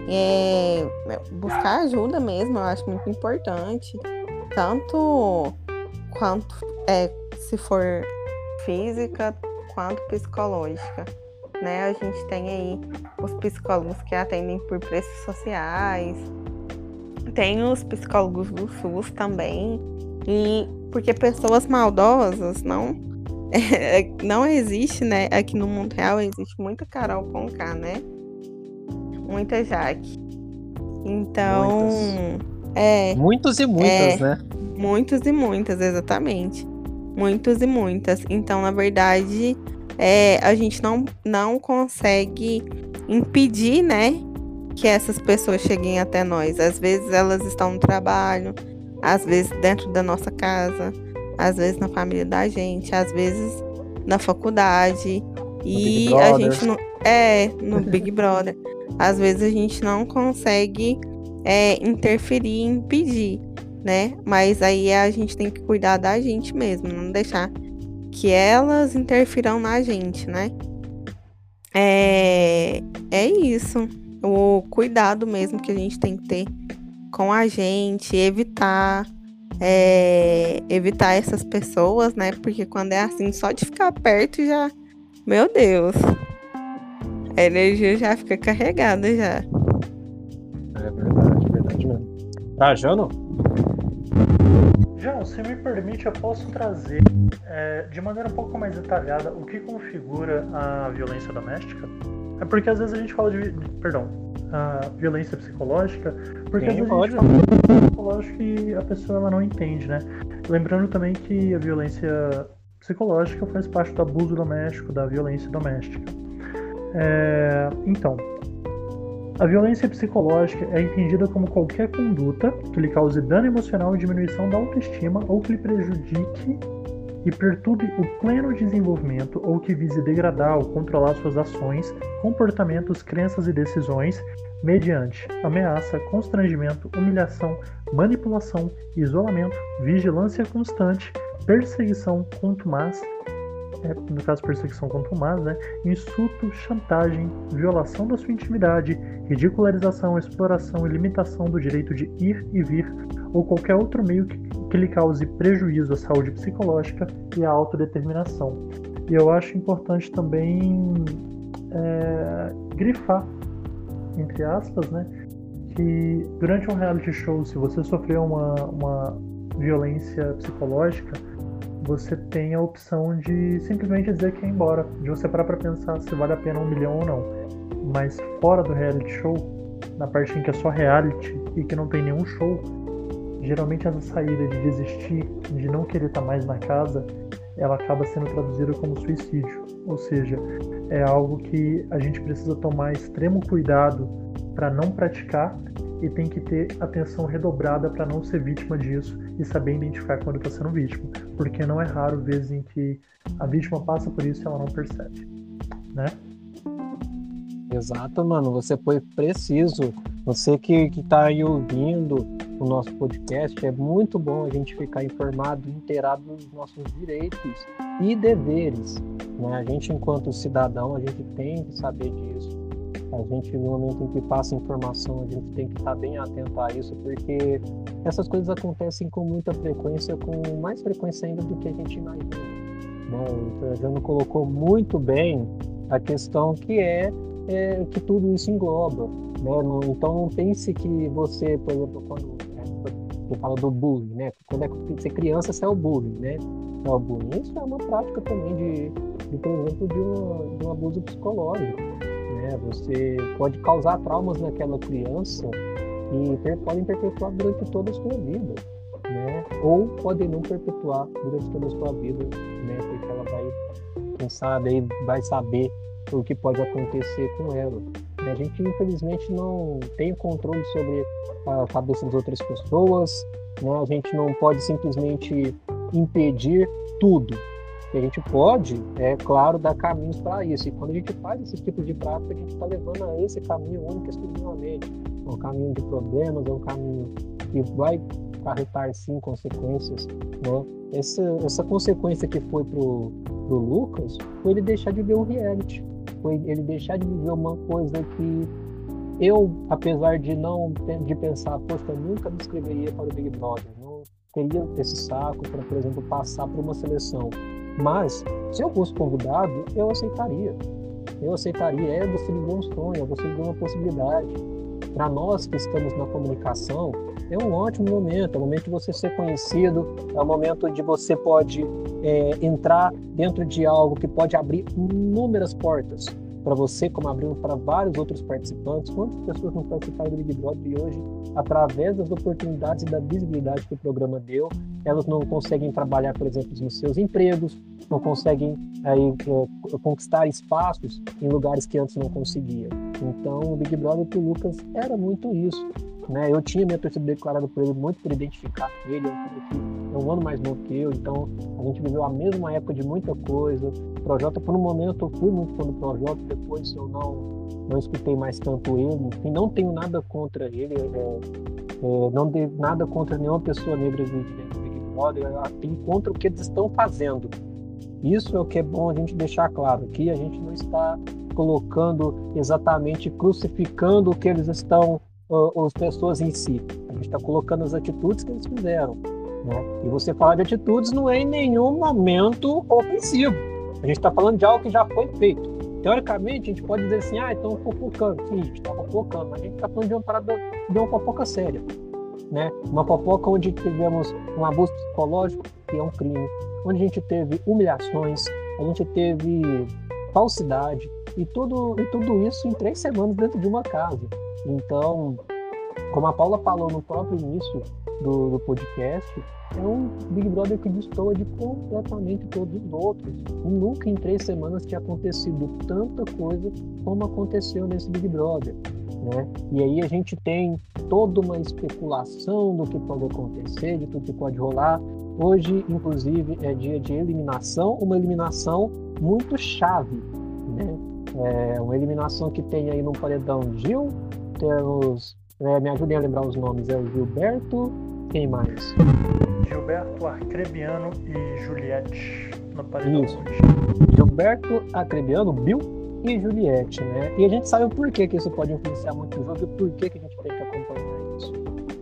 É, buscar ajuda mesmo, eu acho muito importante. Tanto quanto é, se for física quanto psicológica. Né? A gente tem aí os psicólogos que atendem por preços sociais, tem os psicólogos do SUS também, e porque pessoas maldosas não não existe, né? Aqui no mundo real existe muita Carol com K, né? Muita Jaque. Então. Muitas. É. Muitos e muitas, é, né? Muitos e muitas, exatamente. Muitos e muitas. Então, na verdade, é, a gente não, não consegue impedir, né? que essas pessoas cheguem até nós. Às vezes elas estão no trabalho, às vezes dentro da nossa casa, às vezes na família da gente, às vezes na faculdade. e a gente não. É, no Big Brother. Às vezes a gente não consegue é, interferir, impedir, né? Mas aí a gente tem que cuidar da gente mesmo, não deixar que elas interfiram na gente, né? É, é isso. O cuidado mesmo que a gente tem que ter com a gente, evitar é, evitar essas pessoas, né? Porque quando é assim, só de ficar perto já. Meu Deus. A energia já fica carregada já. É verdade, verdade mesmo. Trajano? João, se me permite, eu posso trazer é, de maneira um pouco mais detalhada o que configura a violência doméstica? É porque às vezes a gente fala de. Perdão, a violência psicológica, porque Sim, às vezes pode. a gente fala de psicológico e a pessoa ela não entende, né? Lembrando também que a violência psicológica faz parte do abuso doméstico, da violência doméstica. É, então, a violência psicológica é entendida como qualquer conduta que lhe cause dano emocional e diminuição da autoestima ou que lhe prejudique e perturbe o pleno desenvolvimento ou que vise degradar ou controlar suas ações, comportamentos, crenças e decisões mediante ameaça, constrangimento, humilhação, manipulação, isolamento, vigilância constante, perseguição contumaz, é, no caso perseguição contumaz, né, insulto, chantagem, violação da sua intimidade, ridicularização, exploração e limitação do direito de ir e vir ou qualquer outro meio que, que lhe cause prejuízo à saúde psicológica e à autodeterminação. E eu acho importante também é, grifar, entre aspas, né, que durante um reality show, se você sofreu uma, uma violência psicológica, você tem a opção de simplesmente dizer que é embora, de você parar para pensar se vale a pena um milhão ou não. Mas fora do reality show, na parte em que é só reality e que não tem nenhum show, geralmente essa saída de desistir, de não querer estar mais na casa, ela acaba sendo traduzida como suicídio. Ou seja, é algo que a gente precisa tomar extremo cuidado para não praticar e tem que ter atenção redobrada para não ser vítima disso e saber identificar quando está sendo vítima, porque não é raro vezes em que a vítima passa por isso e ela não percebe, né? Exato, mano. Você foi preciso. Você que, que tá aí ouvindo o nosso podcast, é muito bom a gente ficar informado, inteirado dos nossos direitos e deveres. Né? A gente, enquanto cidadão, a gente tem que saber disso. A gente, no momento em que passa informação, a gente tem que estar bem atento a isso, porque essas coisas acontecem com muita frequência, com mais frequência ainda do que a gente imagina. Né? O Trajano colocou muito bem a questão que é é, que tudo isso engloba. Né? então não pense que você, por exemplo, quando é, você fala do bullying, né? Quando é você criança, você é o bullying, né? É o bullying. Isso é uma prática também de, de por exemplo, de, uma, de um abuso psicológico. Né? Você pode causar traumas naquela criança e ter, podem perpetuar durante toda a sua vida. Né? Ou podem não perpetuar durante toda a sua vida, né? Porque ela vai, sabe, aí vai saber o que pode acontecer com ela. A gente, infelizmente, não tem controle sobre a cabeça das outras pessoas, né? a gente não pode simplesmente impedir tudo. O que a gente pode, é claro, dar caminhos para isso. E quando a gente faz esse tipo de prática, a gente está levando a esse caminho único exclusivamente. É um caminho de problemas, é um caminho que vai acarretar, sim, consequências. Né? Essa, essa consequência que foi pro, pro Lucas foi ele deixar de ver o reality foi ele deixar de viver uma coisa que eu, apesar de não de pensar, poxa, eu nunca me inscreveria para o Big Brother, não teria esse saco para, por exemplo, passar por uma seleção. Mas, se eu fosse convidado, eu aceitaria. Eu aceitaria, é você viver um sonho, você viver uma possibilidade. Para nós que estamos na comunicação, é um ótimo momento, é o momento de você ser conhecido, é o momento de você pode é, entrar dentro de algo que pode abrir inúmeras portas para você, como abriu para vários outros participantes. Quantas pessoas não participaram do Big Brother e hoje, através das oportunidades e da visibilidade que o programa deu, elas não conseguem trabalhar, por exemplo, nos seus empregos, não conseguem aí, é, conquistar espaços em lugares que antes não conseguiam. Então, o Big Brother pro Lucas era muito isso. Né? Eu tinha minha torcida declarada por ele muito por identificar com ele, é é um ano mais novo que eu, então a gente viveu a mesma época de muita coisa. O Projota, por um momento, eu fui muito fã do Projota, depois eu não, não escutei mais tanto ele. Enfim, não tenho nada contra ele, é, é, não tenho nada contra nenhuma pessoa negra de Big Brother, tenho contra o que eles estão fazendo. Isso é o que é bom a gente deixar claro, que a gente não está colocando exatamente, crucificando o que eles estão as pessoas em si. A gente está colocando as atitudes que eles fizeram. Né? E você falar de atitudes não é em nenhum momento ofensivo. A gente está falando de algo que já foi feito. Teoricamente, a gente pode dizer assim, ah, estão fofocando. Sim, a gente está fofocando, mas a gente está falando de uma parada, de uma fofoca séria. Né? Uma fofoca onde tivemos um abuso psicológico, que é um crime, onde a gente teve humilhações, a gente teve falsidade, e tudo, e tudo isso em três semanas dentro de uma casa. Então, como a Paula falou no próprio início do, do podcast, é um Big Brother que destoa de completamente todos os outros. Nunca em três semanas tinha acontecido tanta coisa como aconteceu nesse Big Brother. Né? E aí a gente tem toda uma especulação do que pode acontecer, de tudo que pode rolar. Hoje, inclusive, é dia de eliminação, uma eliminação muito chave. Né? É uma eliminação que tem aí no paredão Gil, temos. É, me ajudem a lembrar os nomes. É o Gilberto. Quem mais? Gilberto Arcrebiano e Juliette no paredão. Isso. Gilberto Arcrebiano, Bill e Juliette, né? E a gente sabe o porquê que isso pode influenciar muito o jogo e o porquê que a gente tem que acompanhar isso,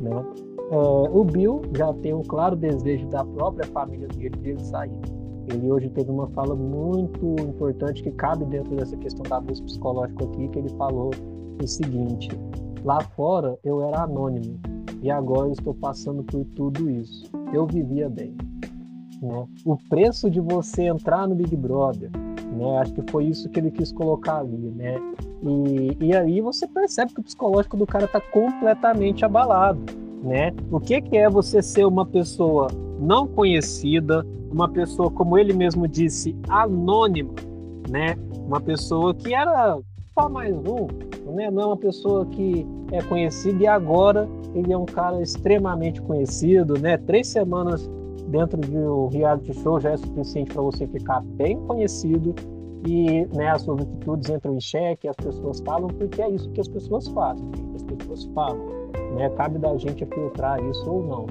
né? É, o Bill já tem um claro desejo da própria família dele de ele sair. Ele hoje teve uma fala muito importante que cabe dentro dessa questão da abuso psicológico aqui, que ele falou o seguinte: lá fora eu era anônimo e agora estou passando por tudo isso. Eu vivia bem. Né? O preço de você entrar no Big Brother, né? Acho que foi isso que ele quis colocar ali, né? E, e aí você percebe que o psicológico do cara está completamente abalado, né? O que, que é você ser uma pessoa não conhecida, uma pessoa, como ele mesmo disse, anônima, né? Uma pessoa que era só mais um, né? Não é uma pessoa que é conhecida e agora ele é um cara extremamente conhecido, né? Três semanas dentro de um reality show já é suficiente para você ficar bem conhecido e né, as suas atitudes entram em xeque, as pessoas falam porque é isso que as pessoas fazem, as pessoas falam, né? Cabe da gente filtrar isso ou não.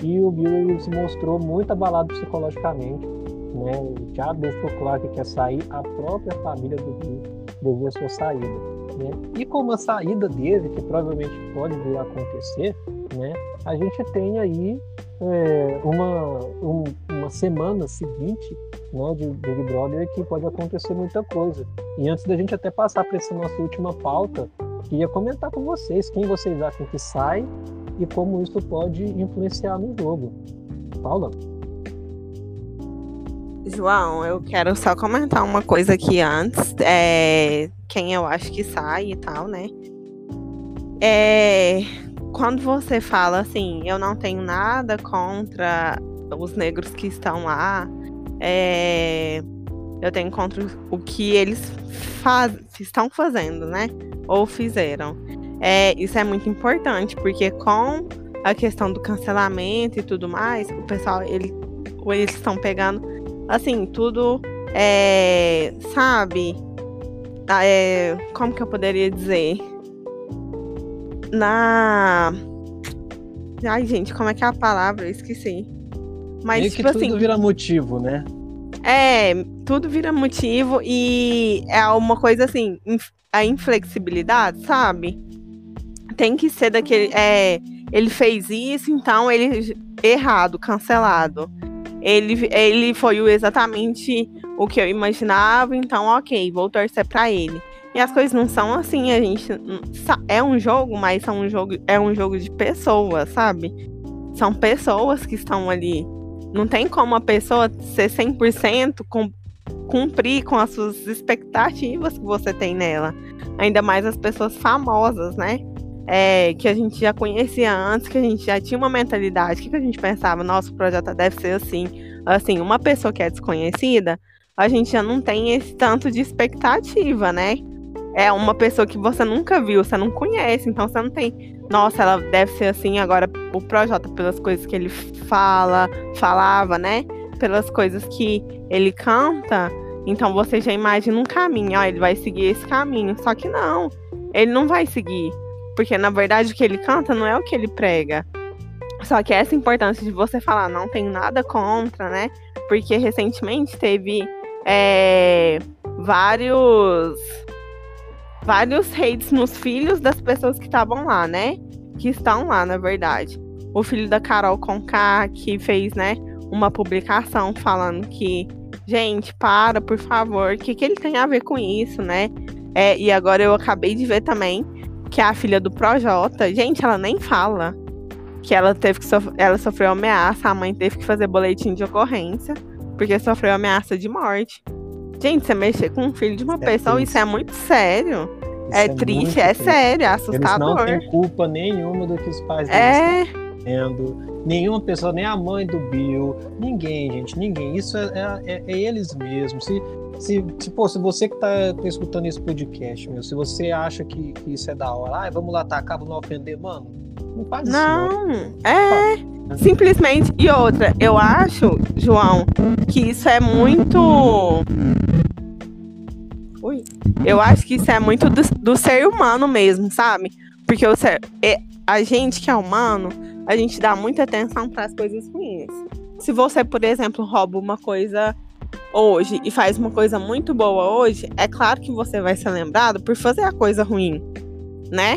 E o Bill se mostrou muito abalado psicologicamente, né? Já deixou claro que quer sair, a própria família do Bill dever sua saída. Né? E como a saída dele, que provavelmente pode vir a acontecer, né, a gente tem aí é, uma, um, uma semana seguinte né, de Big Brother que pode acontecer muita coisa. E antes da gente até passar para essa nossa última pauta, queria comentar com vocês quem vocês acham que sai e como isso pode influenciar no jogo. Paula? João, eu quero só comentar uma coisa aqui antes. É, quem eu acho que sai e tal, né? É, quando você fala assim, eu não tenho nada contra os negros que estão lá, é, eu tenho contra o que eles faz, estão fazendo, né? Ou fizeram. É, isso é muito importante, porque com a questão do cancelamento e tudo mais, o pessoal, ele, eles estão pegando assim, tudo é, sabe? É, como que eu poderia dizer? Na. Ai, gente, como é que é a palavra? Eu esqueci. Mas, Meio tipo que assim. Tudo vira motivo, né? É, tudo vira motivo e é uma coisa assim, a inflexibilidade, sabe? Tem que ser daquele. É, ele fez isso, então ele errado, cancelado ele, ele foi exatamente o que eu imaginava, então ok, vou torcer para ele. E as coisas não são assim, a gente é um jogo, mas são um jogo, é um jogo de pessoas, sabe? São pessoas que estão ali. Não tem como a pessoa ser 100% com, cumprir com as suas expectativas que você tem nela. Ainda mais as pessoas famosas, né? É, que a gente já conhecia antes, que a gente já tinha uma mentalidade, que, que a gente pensava, nosso projeto deve ser assim. Assim, uma pessoa que é desconhecida, a gente já não tem esse tanto de expectativa, né? é uma pessoa que você nunca viu, você não conhece, então você não tem. Nossa, ela deve ser assim agora o Projota, pelas coisas que ele fala, falava, né? Pelas coisas que ele canta. Então você já imagina um caminho, ó, ele vai seguir esse caminho. Só que não, ele não vai seguir. Porque na verdade o que ele canta não é o que ele prega. Só que essa importância de você falar, não tem nada contra, né? Porque recentemente teve é, vários vários hates nos filhos das pessoas que estavam lá, né? Que estão lá, na verdade. O filho da Carol Conká, que fez, né, uma publicação falando que, gente, para, por favor, o que, que ele tem a ver com isso, né? É, e agora eu acabei de ver também que a filha do Projota, gente, ela nem fala que ela teve que sof ela sofreu ameaça, a mãe teve que fazer boletim de ocorrência porque sofreu ameaça de morte. Gente, você mexer com um filho de uma é pessoa, triste. isso é muito sério. É, é triste, é triste. sério, é assustador. Eles não têm culpa nenhuma do que os pais deles é... Nenhuma pessoa, nem a mãe do Bill, ninguém, gente, ninguém. Isso é, é, é, é eles mesmos. Se, se, se, pô, se você que tá, tá, escutando esse podcast, meu, se você acha que, que isso é da hora, ah, vamos lá atacar, vamos ofender, mano, não faz não, isso. Não, é. Simplesmente. E outra, eu acho, João, que isso é muito. Ui. Eu acho que isso é muito do, do ser humano mesmo, sabe? Porque o ser, é, a gente que é humano, a gente dá muita atenção para as coisas ruins. Se você, por exemplo, rouba uma coisa hoje e faz uma coisa muito boa hoje, é claro que você vai ser lembrado por fazer a coisa ruim, né?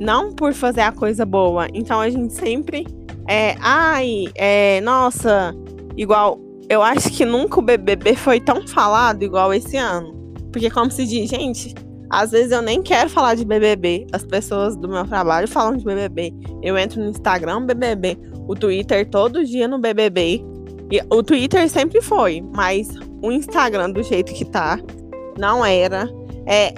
Não por fazer a coisa boa. Então a gente sempre é, ai, é, nossa, igual. Eu acho que nunca o BBB foi tão falado igual esse ano. Porque, como se diz, gente, às vezes eu nem quero falar de BBB. As pessoas do meu trabalho falam de BBB. Eu entro no Instagram BBB, o Twitter todo dia no BBB. E o Twitter sempre foi, mas o Instagram do jeito que tá, não era. É,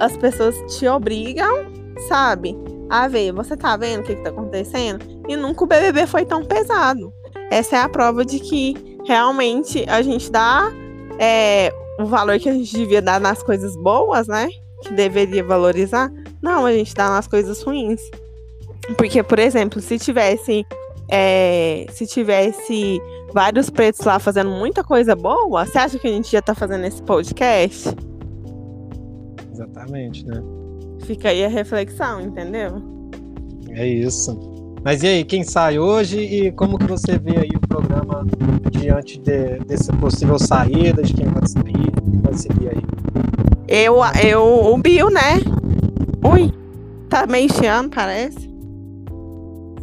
as pessoas te obrigam, sabe? a ver, você tá vendo o que, que tá acontecendo? E nunca o BBB foi tão pesado. Essa é a prova de que realmente a gente dá é, o valor que a gente devia dar nas coisas boas, né? Que deveria valorizar. Não, a gente dá nas coisas ruins. Porque, por exemplo, se tivesse. É, se tivesse vários pretos lá fazendo muita coisa boa, você acha que a gente ia estar tá fazendo esse podcast? Exatamente, né? Fica aí a reflexão, entendeu? É isso. Mas e aí, quem sai hoje e como que você vê aí o programa diante de, dessa possível saída, de quem vai sair, quem vai seguir aí? Eu, eu, o Bill, né? Ui, tá meio chiando, parece.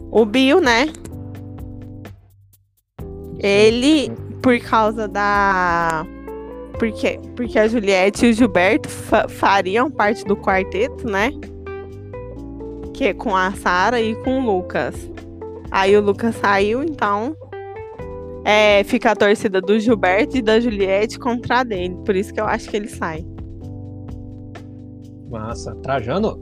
O Bill, né? Ele, por causa da porque, porque a Juliette e o Gilberto fa fariam parte do quarteto, né? Que é com a Sara e com o Lucas. Aí o Lucas saiu, então é, fica a torcida do Gilberto e da Juliette contra a dele. Por isso que eu acho que ele sai. Massa. Trajano?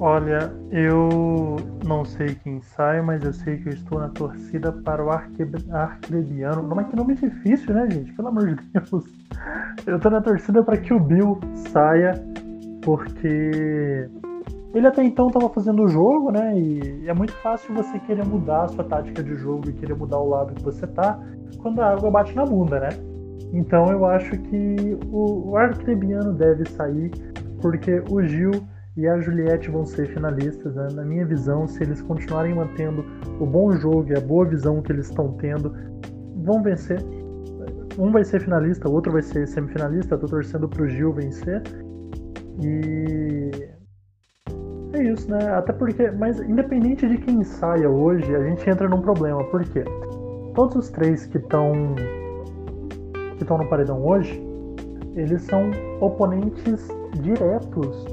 Olha, eu não sei quem sai, mas eu sei que eu estou na torcida para o Arcrebiano. Não é que nome difícil, né, gente? Pelo amor de Deus. Eu estou na torcida para que o Bill saia, porque ele até então estava fazendo o jogo, né? E é muito fácil você querer mudar a sua tática de jogo e querer mudar o lado que você tá quando a água bate na bunda, né? Então eu acho que o Arcrebiano deve sair, porque o Gil e a Juliette vão ser finalistas. Né? Na minha visão, se eles continuarem mantendo o bom jogo e a boa visão que eles estão tendo, vão vencer. Um vai ser finalista, o outro vai ser semifinalista. Estou torcendo para o Gil vencer. E é isso, né? Até porque, mas independente de quem saia hoje, a gente entra num problema. Por quê? Todos os três que estão que estão no paredão hoje, eles são oponentes diretos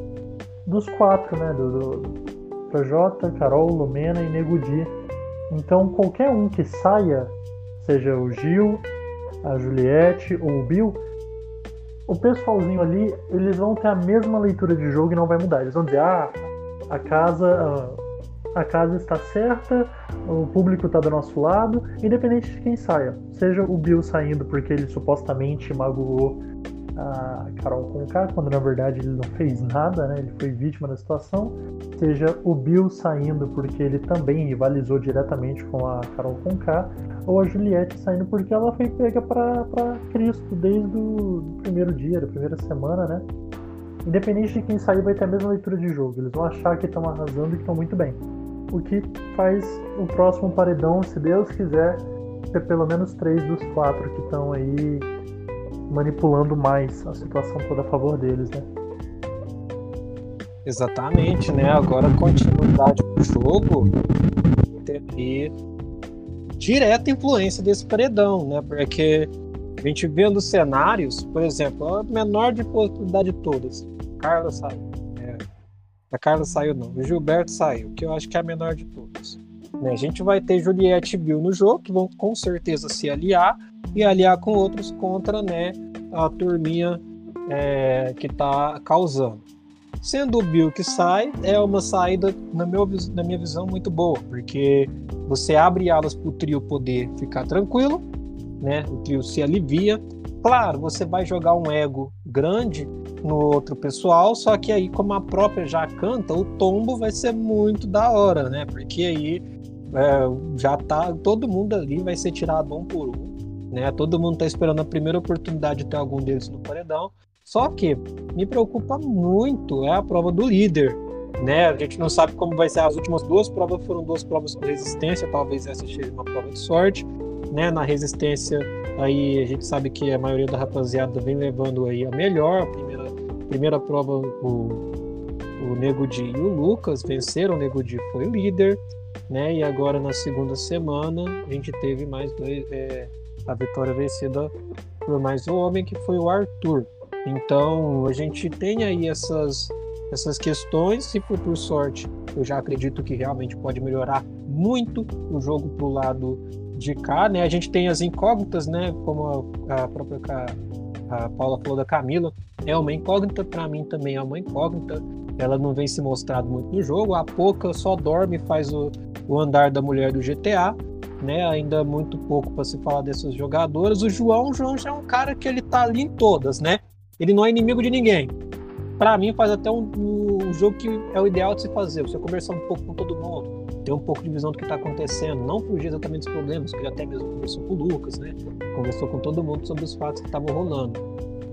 dos quatro, né? Do, do Projota, Carol, Lumena e Negudi. Então qualquer um que saia, seja o Gil, a Juliette ou o Bill, o pessoalzinho ali, eles vão ter a mesma leitura de jogo e não vai mudar. Eles vão dizer, ah, a casa, a casa está certa, o público está do nosso lado, independente de quem saia. Seja o Bill saindo porque ele supostamente magoou a Carol Conká, quando na verdade ele não fez nada, né? Ele foi vítima da situação. Seja o Bill saindo porque ele também rivalizou diretamente com a Carol Conká, ou a Juliette saindo porque ela foi pega para Cristo desde o primeiro dia, da primeira semana, né? Independente de quem sair, vai ter a mesma leitura de jogo. Eles vão achar que estão arrasando e que estão muito bem. O que faz o próximo paredão, se Deus quiser, ter pelo menos três dos quatro que estão aí manipulando mais a situação toda a favor deles, né? Exatamente, né? Agora continuidade do jogo ter direta influência desse paredão, né? Porque a gente vendo cenários, por exemplo, a menor de possibilidade de todas, Carla saiu. É, a Carla saiu não, o Gilberto saiu, que eu acho que é a menor de todas. Né? A gente vai ter Juliette e Bill no jogo, que vão com certeza se aliar e aliar com outros contra né, a turminha é, que está causando. Sendo o Bill que sai, é uma saída, na, meu, na minha visão, muito boa, porque você abre alas para o trio poder ficar tranquilo, né? o trio se alivia. Claro, você vai jogar um ego grande no outro pessoal, só que aí, como a própria já canta, o tombo vai ser muito da hora, né? Porque aí é, já tá. Todo mundo ali vai ser tirado um por um. Né? Todo mundo está esperando a primeira oportunidade de ter algum deles no paredão. Só que me preocupa muito é a prova do líder. Né? A gente não sabe como vai ser as últimas duas provas, foram duas provas com resistência, talvez essa seja uma prova de sorte. Né? Na resistência, aí a gente sabe que a maioria da rapaziada vem levando aí a melhor. A primeira, primeira prova, o, o Nego Di e o Lucas venceram, o Nego Di foi líder. Né? E agora na segunda semana a gente teve mais dois, é, a vitória vencida por mais um homem que foi o Arthur. Então a gente tem aí essas, essas questões, se for por sorte, eu já acredito que realmente pode melhorar muito o jogo pro lado de cá, né? A gente tem as incógnitas, né? Como a, própria a Paula falou da Camila, é uma incógnita, para mim também é uma incógnita. Ela não vem se mostrado muito no jogo. A Poca só dorme e faz o, o andar da mulher do GTA né? Ainda muito pouco para se falar dessas jogadoras. O João, o João já é um cara que ele tá ali em todas, né? Ele não é inimigo de ninguém. Para mim faz até um, um, jogo que é o ideal de se fazer. Você conversar um pouco com todo mundo, ter um pouco de visão do que está acontecendo, não fugir exatamente dos problemas, que ele até mesmo conversou com o Lucas, né? Conversou com todo mundo sobre os fatos que estavam rolando.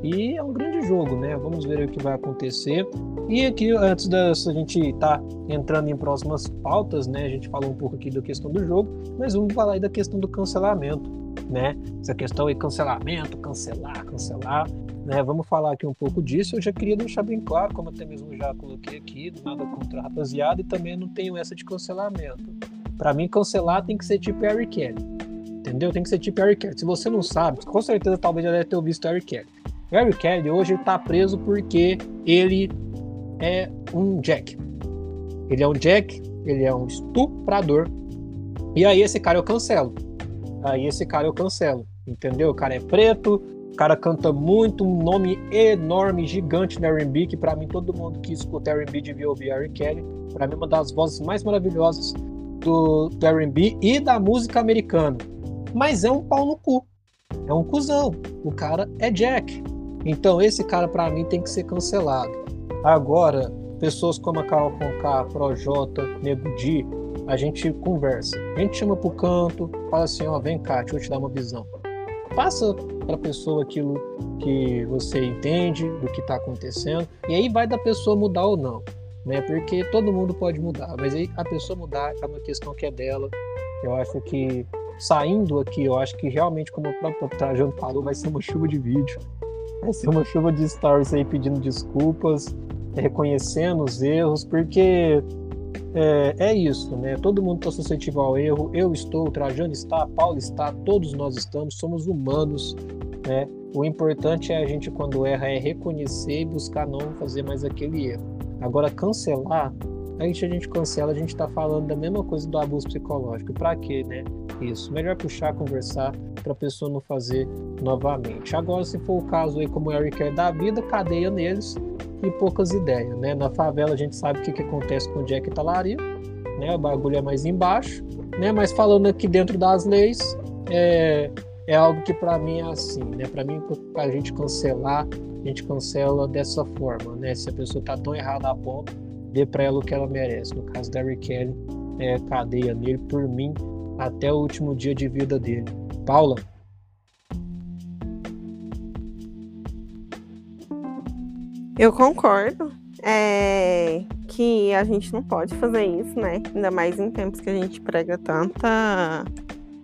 E é um grande jogo, né? Vamos ver o que vai acontecer. E aqui, antes da gente estar tá entrando em próximas pautas, né? A gente falou um pouco aqui da questão do jogo, mas vamos falar aí da questão do cancelamento, né? Essa questão aí, cancelamento, cancelar, cancelar, né? Vamos falar aqui um pouco disso. Eu já queria deixar bem claro, como até mesmo já coloquei aqui, nada contra a rapaziada, e também não tenho essa de cancelamento. Para mim, cancelar tem que ser tipo Harry Kelly. Entendeu? Tem que ser tipo Harry Kelly. Se você não sabe, com certeza talvez já deve ter visto Harry Kelly. Harry Kelly hoje está preso porque ele é um Jack. Ele é um Jack, ele é um estuprador. E aí esse cara eu cancelo. Aí esse cara eu cancelo. Entendeu? O cara é preto, o cara canta muito, um nome enorme, gigante no R&B, que para mim todo mundo que escuta R&B devia ouvir Harry Kelly. Para mim uma das vozes mais maravilhosas do, do R&B e da música americana. Mas é um pau no cu. É um cuzão. O cara é Jack. Então esse cara para mim tem que ser cancelado. Agora, pessoas como a Carol Conká, Projota, Nego Di, a gente conversa. A gente chama pro canto, fala assim, ó, vem cá, deixa eu te dar uma visão. Passa para a pessoa aquilo que você entende do que está acontecendo e aí vai da pessoa mudar ou não, né? Porque todo mundo pode mudar, mas aí a pessoa mudar é uma questão que é dela. Eu acho que saindo aqui, eu acho que realmente, como o próprio Trajano falou, vai ser uma chuva de vídeo. Vai ser uma chuva de stories aí pedindo desculpas, reconhecendo os erros, porque é, é isso, né? Todo mundo está suscetível ao erro. Eu estou, Trajano está, Paulo está, todos nós estamos, somos humanos, né? O importante é a gente, quando erra, é reconhecer e buscar não fazer mais aquele erro. Agora, cancelar, a gente, a gente cancela, a gente está falando da mesma coisa do abuso psicológico. Para quê, né? Isso. Melhor puxar, conversar, para a pessoa não fazer novamente. Agora, se for o caso aí, como o Eric é da vida, cadeia neles e poucas ideias, né? Na favela a gente sabe o que, que acontece com o Jack e Talaria, né? O bagulho é mais embaixo, né? Mas falando aqui dentro das leis, é, é algo que para mim é assim, né? Para mim, para a gente cancelar, a gente cancela dessa forma, né? Se a pessoa tá tão errada a ponto, dê para ela o que ela merece. No caso da Kelly, é cadeia nele por mim até o último dia de vida dele. Paula. Eu concordo. É que a gente não pode fazer isso, né? Ainda mais em tempos que a gente prega tanta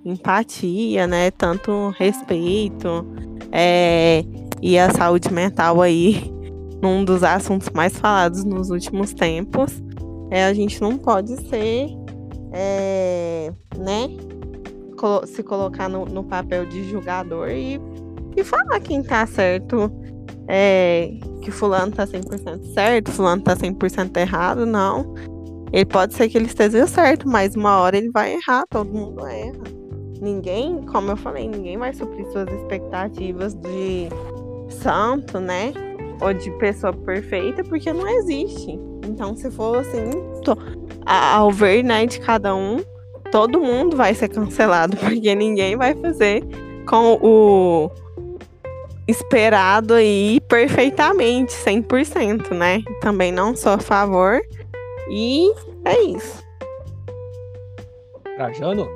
empatia, né? Tanto respeito. É, e a saúde mental aí, num dos assuntos mais falados nos últimos tempos. É, a gente não pode ser, é, né? Se colocar no, no, papel de julgador e, e falar quem tá certo. É, que fulano tá 100% certo, fulano tá 100% errado, não. Ele pode ser que ele esteja certo, mas uma hora ele vai errar, todo mundo erra. Ninguém, como eu falei, ninguém vai suprir suas expectativas de santo, né? Ou de pessoa perfeita, porque não existe. Então, se for assim, tô, ao ver, né, de cada um, todo mundo vai ser cancelado, porque ninguém vai fazer com o esperado aí perfeitamente, 100%, né? Também não sou a favor. E é isso. Trajano?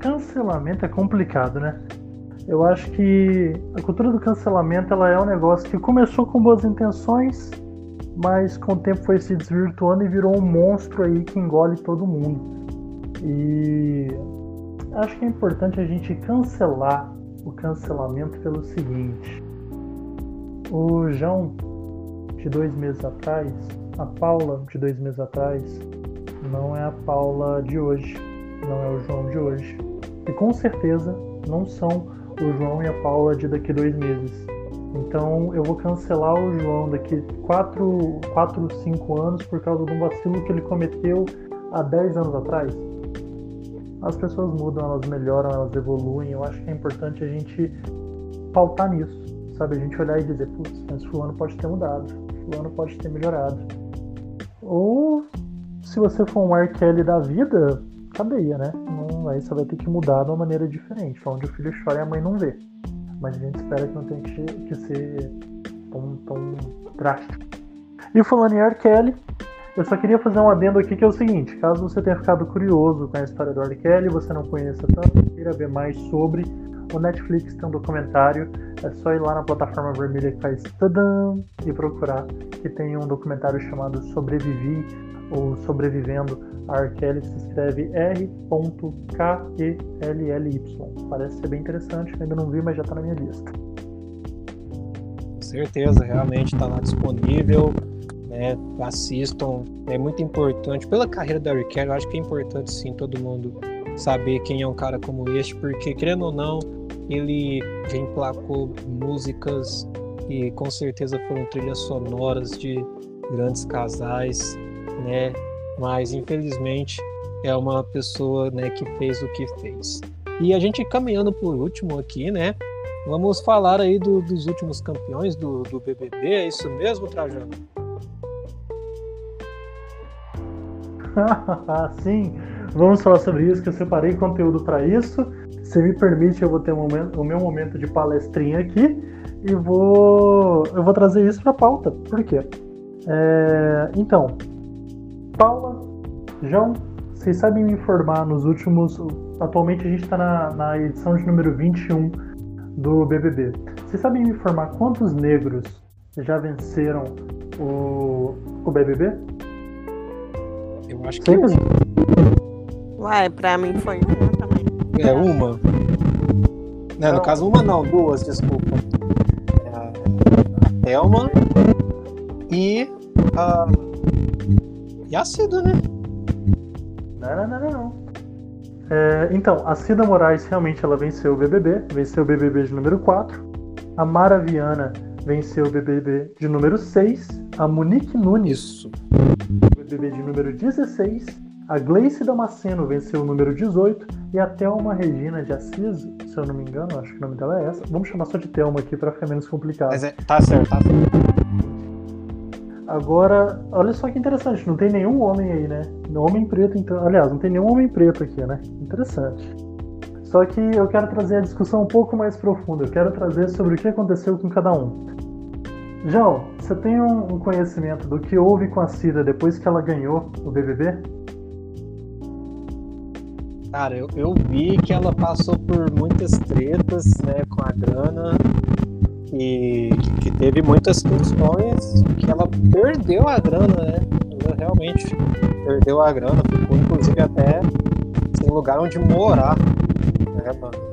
Cancelamento é complicado, né? Eu acho que a cultura do cancelamento ela é um negócio que começou com boas intenções, mas com o tempo foi se desvirtuando e virou um monstro aí que engole todo mundo. E acho que é importante a gente cancelar o cancelamento pelo seguinte. O João, de dois meses atrás, a Paula, de dois meses atrás, não é a Paula de hoje, não é o João de hoje. E com certeza não são o João e a Paula de daqui dois meses. Então eu vou cancelar o João daqui 4, 4 5 anos por causa de um vacilo que ele cometeu há 10 anos atrás as pessoas mudam, elas melhoram, elas evoluem. Eu acho que é importante a gente pautar nisso, sabe? A gente olhar e dizer, putz, mas fulano pode ter mudado, fulano pode ter melhorado. Ou se você for um R. Da vida, cadeia, né? Não, aí você vai ter que mudar de uma maneira diferente, onde o filho chora e a mãe não vê. Mas a gente espera que não tenha que, que ser tão, tão drástico. E falando em R. Kelly, eu só queria fazer um adendo aqui que é o seguinte: caso você tenha ficado curioso com a história do R. Kelly, você não conheça tanto, queira ver mais sobre, o Netflix tem um documentário, é só ir lá na plataforma vermelha que faz tadam e procurar, que tem um documentário chamado Sobrevivi ou Sobrevivendo R. Kelly, se escreve R.K.E.L.L.Y. Parece ser bem interessante, ainda não vi, mas já está na minha lista. Com certeza, realmente está lá disponível né? Assistam, é muito importante. Pela carreira da Rick eu acho que é importante sim todo mundo saber quem é um cara como este, porque querendo ou não, ele já emplacou músicas e com certeza foram trilhas sonoras de grandes casais, né? Mas infelizmente é uma pessoa, né, que fez o que fez. E a gente caminhando por último aqui, né? Vamos falar aí do, dos últimos campeões do, do BBB, é isso mesmo, Trajano? Sim, vamos falar sobre isso, que eu separei conteúdo para isso. Se me permite, eu vou ter um momento, o meu momento de palestrinha aqui e vou, eu vou trazer isso para pauta. Por quê? É, então, Paula, João, vocês sabem me informar nos últimos. Atualmente a gente está na, na edição de número 21 do BBB. Vocês sabem me informar quantos negros já venceram o, o BBB? Eu acho que. Uma. Ué, pra mim foi uma também. É uma? Não, no caso, uma não, duas, desculpa. É a Thelma e a. E a Cida, né? Não, não, não, não. É, então, a Cida Moraes realmente ela venceu o BBB, venceu o BBB de número 4. A Mara Viana venceu o BBB de número 6. A Monique Nunes Isso. BBB de número 16, a Gleice Damasceno venceu o número 18 e a Thelma Regina de Assis, se eu não me engano, acho que o nome dela é essa. Vamos chamar só de Thelma aqui para ficar menos complicado. Mas é, tá certo, tá certo. Agora, olha só que interessante, não tem nenhum homem aí, né? Homem preto, então. Aliás, não tem nenhum homem preto aqui, né? Interessante. Só que eu quero trazer a discussão um pouco mais profunda. Eu quero trazer sobre o que aconteceu com cada um. João, você tem um conhecimento do que houve com a Cida depois que ela ganhou o BBB? Cara, eu, eu vi que ela passou por muitas tretas né, com a grana e que teve muitas questões que ela perdeu a grana, né? Ela realmente perdeu a grana, ficou inclusive até sem lugar onde morar. É, mano.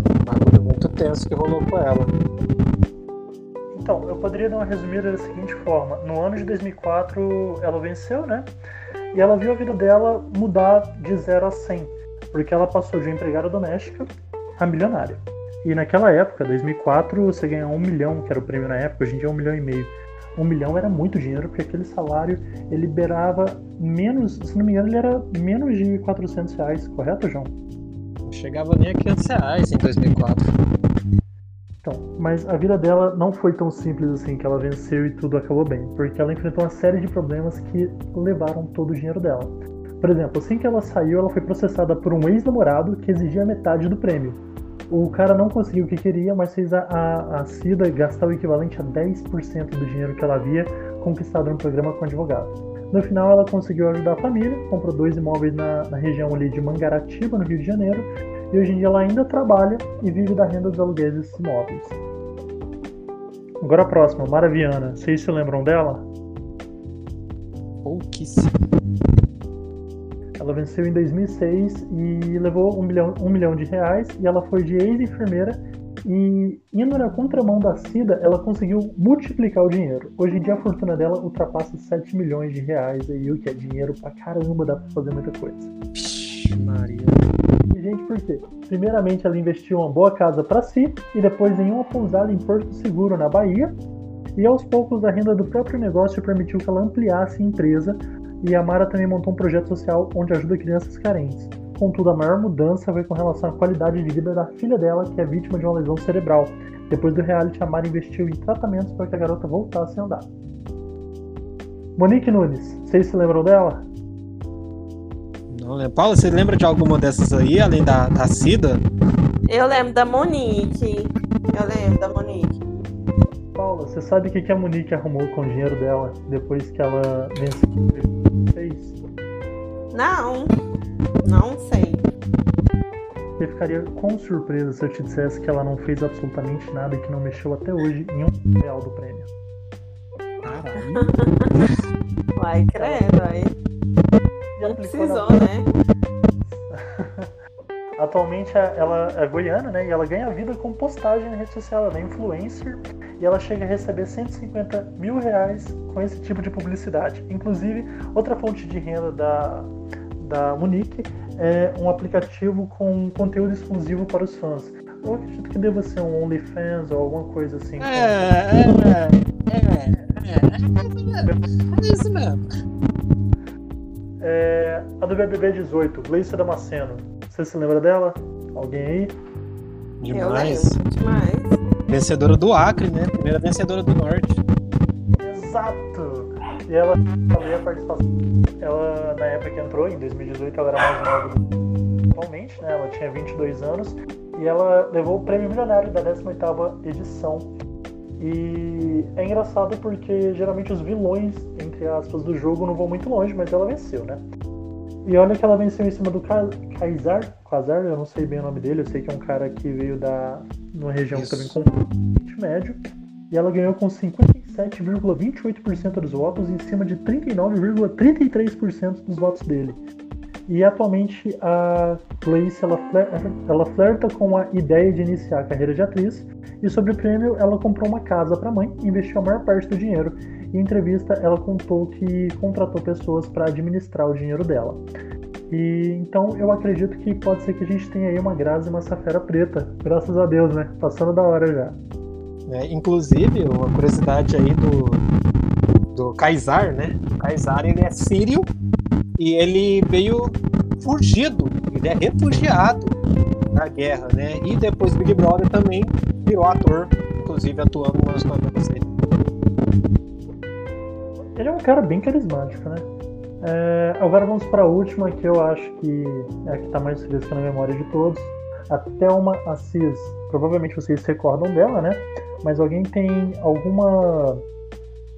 Um muito tenso que rolou com ela. Então, eu poderia dar uma resumida da seguinte forma: no ano de 2004, ela venceu, né? E ela viu a vida dela mudar de 0 a 100, porque ela passou de empregada doméstica a milionária. E naquela época, 2004, você ganhava um milhão, que era o prêmio na época, hoje em dia é um milhão e meio. Um milhão era muito dinheiro, porque aquele salário ele liberava menos, se não me engano, ele era menos de 400 reais, correto, João? Não chegava nem a 500 reais em 2004. Então, mas a vida dela não foi tão simples assim, que ela venceu e tudo acabou bem, porque ela enfrentou uma série de problemas que levaram todo o dinheiro dela. Por exemplo, assim que ela saiu, ela foi processada por um ex-namorado que exigia metade do prêmio. O cara não conseguiu o que queria, mas fez a, a, a Cida gastar o equivalente a 10% do dinheiro que ela havia conquistado no programa com advogado. No final, ela conseguiu ajudar a família, comprou dois imóveis na, na região ali de Mangaratiba, no Rio de Janeiro, e hoje em dia ela ainda trabalha e vive da renda dos aluguéis desses imóveis. Agora a próxima, Maraviana. Vocês se lembram dela? Pouquíssimo. Ela venceu em 2006 e levou um milhão, um milhão de reais e ela foi de ex-enfermeira e indo na contramão da Cida, ela conseguiu multiplicar o dinheiro. Hoje em dia a fortuna dela ultrapassa 7 milhões de reais aí, o que é dinheiro pra caramba, dá pra fazer muita coisa. Maria. E, gente, por quê? Primeiramente ela investiu uma boa casa para si e depois em uma pousada em Porto Seguro, na Bahia. E aos poucos a renda do próprio negócio permitiu que ela ampliasse a empresa e a Mara também montou um projeto social onde ajuda crianças carentes. Contudo, a maior mudança foi com relação à qualidade de vida da filha dela, que é vítima de uma lesão cerebral. Depois do reality, a Mara investiu em tratamentos para que a garota voltasse a andar. Monique Nunes, vocês se lembram dela? Não lembro. Paula, você lembra de alguma dessas aí, além da, da Cida? Eu lembro da Monique. Eu lembro da Monique. Paula, você sabe o que que a Monique arrumou com o dinheiro dela depois que ela venceu? Fez? Não, não sei. Você ficaria com surpresa se eu te dissesse que ela não fez absolutamente nada e que não mexeu até hoje em um real do prêmio. Caralho. Vai, credo, aí. Não precisou, né? Atualmente ela é goiana, né? E ela ganha vida com postagem na rede social. Ela é influencer e ela chega a receber 150 mil reais com esse tipo de publicidade. Inclusive, outra fonte de renda da, da Monique é um aplicativo com conteúdo exclusivo para os fãs. Eu acredito que deva ser um OnlyFans ou alguma coisa assim. É, é, é, é, é isso mesmo. É, a do BBB 18, Gleice Damasceno. Você se lembra dela? Alguém aí? Demais. Lembro, demais. Vencedora do Acre, né? Primeira vencedora do Norte. Exato! E ela falei a participação. Ela, na época que entrou, em 2018, ela era mais nova do que atualmente, né? Ela tinha 22 anos. E ela levou o prêmio milionário da 18ª edição. E é engraçado porque geralmente os vilões, entre aspas, do jogo não vão muito longe, mas ela venceu, né? E olha que ela venceu em cima do Ka- Quasar, eu não sei bem o nome dele, eu sei que é um cara que veio da numa região Isso. também com Médio. E ela ganhou com 57,28% dos votos em cima de 39,33% dos votos dele. E atualmente a Gleice ela, ela flerta com a ideia de iniciar a carreira de atriz. E sobre o prêmio, ela comprou uma casa para a mãe investiu a maior parte do dinheiro. Em entrevista, ela contou que contratou pessoas para administrar o dinheiro dela. E então eu acredito que pode ser que a gente tenha aí uma Grazi e uma Safera preta. Graças a Deus, né? Passando da hora já. É, inclusive, uma curiosidade aí do, do Kaysar, né? O Kaysar, ele é sírio e ele veio fugido, ele é refugiado na guerra, né? E depois Big Brother também virou ator, inclusive atuando nas novelas dele. ele é um cara bem carismático, né? É, agora vamos para a última, que eu acho que é a que está mais fresca na memória de todos. A Thelma Assis. Provavelmente vocês se recordam dela, né? Mas alguém tem alguma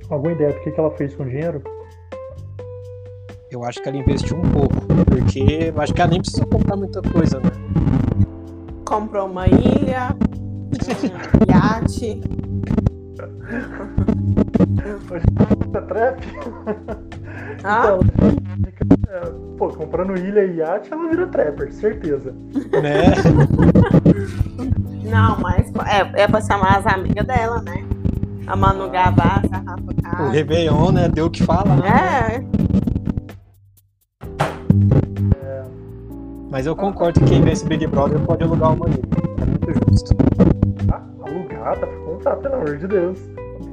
alguma ideia do que, que ela fez com o dinheiro? Eu acho que ela investiu um pouco, porque eu acho que ela nem precisa comprar muita coisa, né? Comprou uma ilha, um iate. É trap? Ah? Então, é, pô, comprando ilha e iate, ela vira trapper, certeza. Né? Não, mas é, é pra chamar as amigas dela, né? A Manu Gavassi, a Rafa O Kalimann. Réveillon, né? Deu o que falar. né? É, Mas eu concordo que quem vê esse Big Brother pode alugar uma ilha. É muito justo. Ah, alugada, contar, pelo amor de Deus.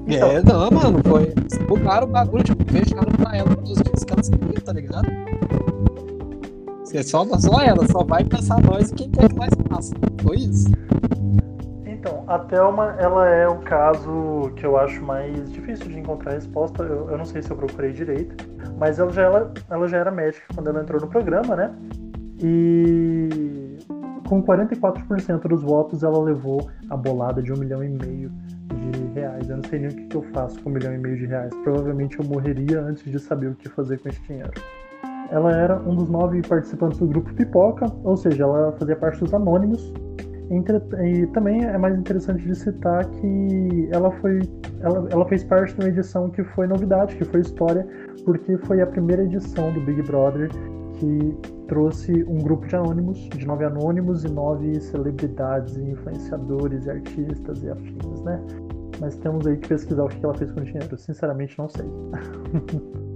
Então, É, não, mano, foi. Bugaram o bagulho, tipo, fecharam pra ela todos os dias que ela queria, tá ligado? É só, só ela, só vai pensar nós e quem quer que nós faça. Foi isso. Então, a Thelma, ela é o caso que eu acho mais difícil de encontrar resposta. Eu, eu não sei se eu procurei direito, mas ela já, ela, ela já era médica quando ela entrou no programa, né? E com 44% dos votos, ela levou a bolada de um milhão e meio de reais. Eu não sei nem o que, que eu faço com um milhão e meio de reais. Provavelmente eu morreria antes de saber o que fazer com esse dinheiro. Ela era um dos nove participantes do grupo Pipoca, ou seja, ela fazia parte dos Anônimos. E também é mais interessante de citar que ela foi ela, ela fez parte de uma edição que foi novidade, que foi história, porque foi a primeira edição do Big Brother que trouxe um grupo de anônimos, de nove anônimos e nove celebridades, e influenciadores e artistas e afins, né? Mas temos aí que pesquisar o que ela fez com o dinheiro. Sinceramente, não sei.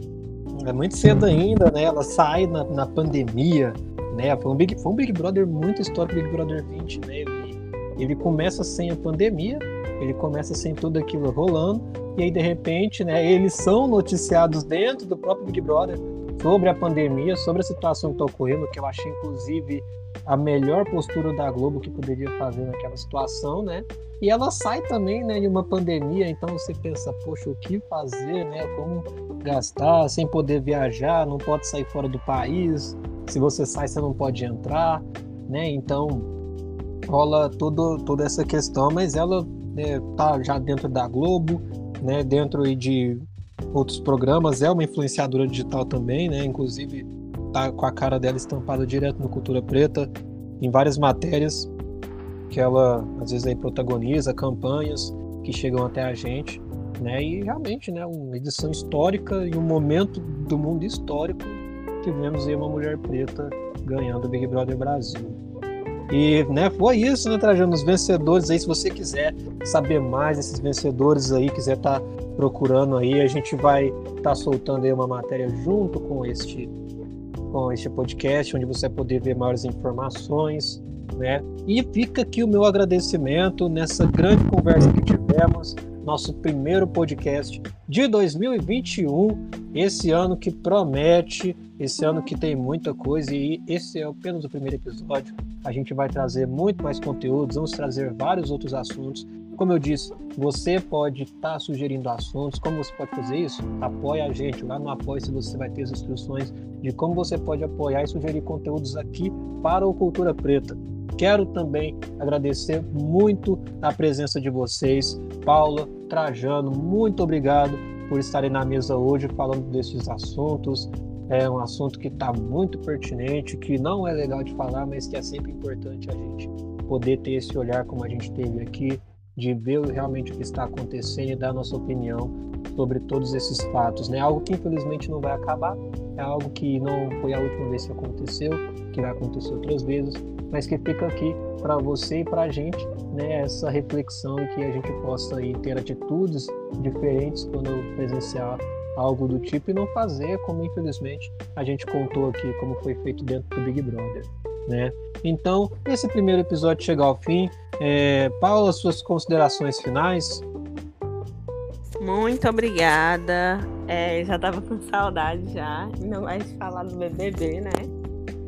É muito cedo ainda, né? Ela sai na, na pandemia, né? Foi um, Big, foi um Big Brother muito histórico, Big Brother 20, né? Ele, ele começa sem a pandemia, ele começa sem tudo aquilo rolando, e aí de repente, né? Eles são noticiados dentro do próprio Big Brother sobre a pandemia, sobre a situação que está ocorrendo, que eu achei inclusive a melhor postura da Globo que poderia fazer naquela situação, né? E ela sai também, né, de uma pandemia, então você pensa, poxa, o que fazer, né? Como gastar sem poder viajar, não pode sair fora do país. Se você sai, você não pode entrar, né? Então rola todo, toda essa questão, mas ela né, tá já dentro da Globo, né? Dentro de outros programas, é uma influenciadora digital também, né? Inclusive tá com a cara dela estampada direto no Cultura Preta, em várias matérias que ela às vezes aí protagoniza, campanhas que chegam até a gente, né? E realmente, né, uma edição histórica e um momento do mundo histórico que vemos aí uma mulher preta ganhando o Big Brother Brasil. E, né, foi isso, né, Trajano? Os vencedores aí, se você quiser saber mais desses vencedores aí, quiser estar procurando aí, a gente vai estar soltando aí uma matéria junto com este com este podcast, onde você vai poder ver maiores informações, né? E fica aqui o meu agradecimento nessa grande conversa que tivemos, nosso primeiro podcast de 2021, esse ano que promete, esse ano que tem muita coisa e esse é apenas o primeiro episódio. A gente vai trazer muito mais conteúdos, vamos trazer vários outros assuntos. Como eu disse, você pode estar sugerindo assuntos. Como você pode fazer isso? Apoie a gente. Lá no Apoie, se você vai ter as instruções de como você pode apoiar e sugerir conteúdos aqui para o Cultura Preta. Quero também agradecer muito a presença de vocês, Paula, Trajano, muito obrigado por estarem na mesa hoje falando desses assuntos. É um assunto que está muito pertinente, que não é legal de falar, mas que é sempre importante a gente poder ter esse olhar como a gente teve aqui, de ver realmente o que está acontecendo e dar nossa opinião sobre todos esses fatos, né? Algo que infelizmente não vai acabar, é algo que não foi a última vez que aconteceu, que vai acontecer outras vezes, mas que fica aqui para você e para a gente, né? Essa reflexão e que a gente possa aí ter atitudes diferentes quando presenciar algo do tipo e não fazer como infelizmente a gente contou aqui como foi feito dentro do Big Brother, né? Então esse primeiro episódio chega ao fim. É, Paula, suas considerações finais? Muito obrigada. É, já tava com saudade já. Mais de falar do BBB, né?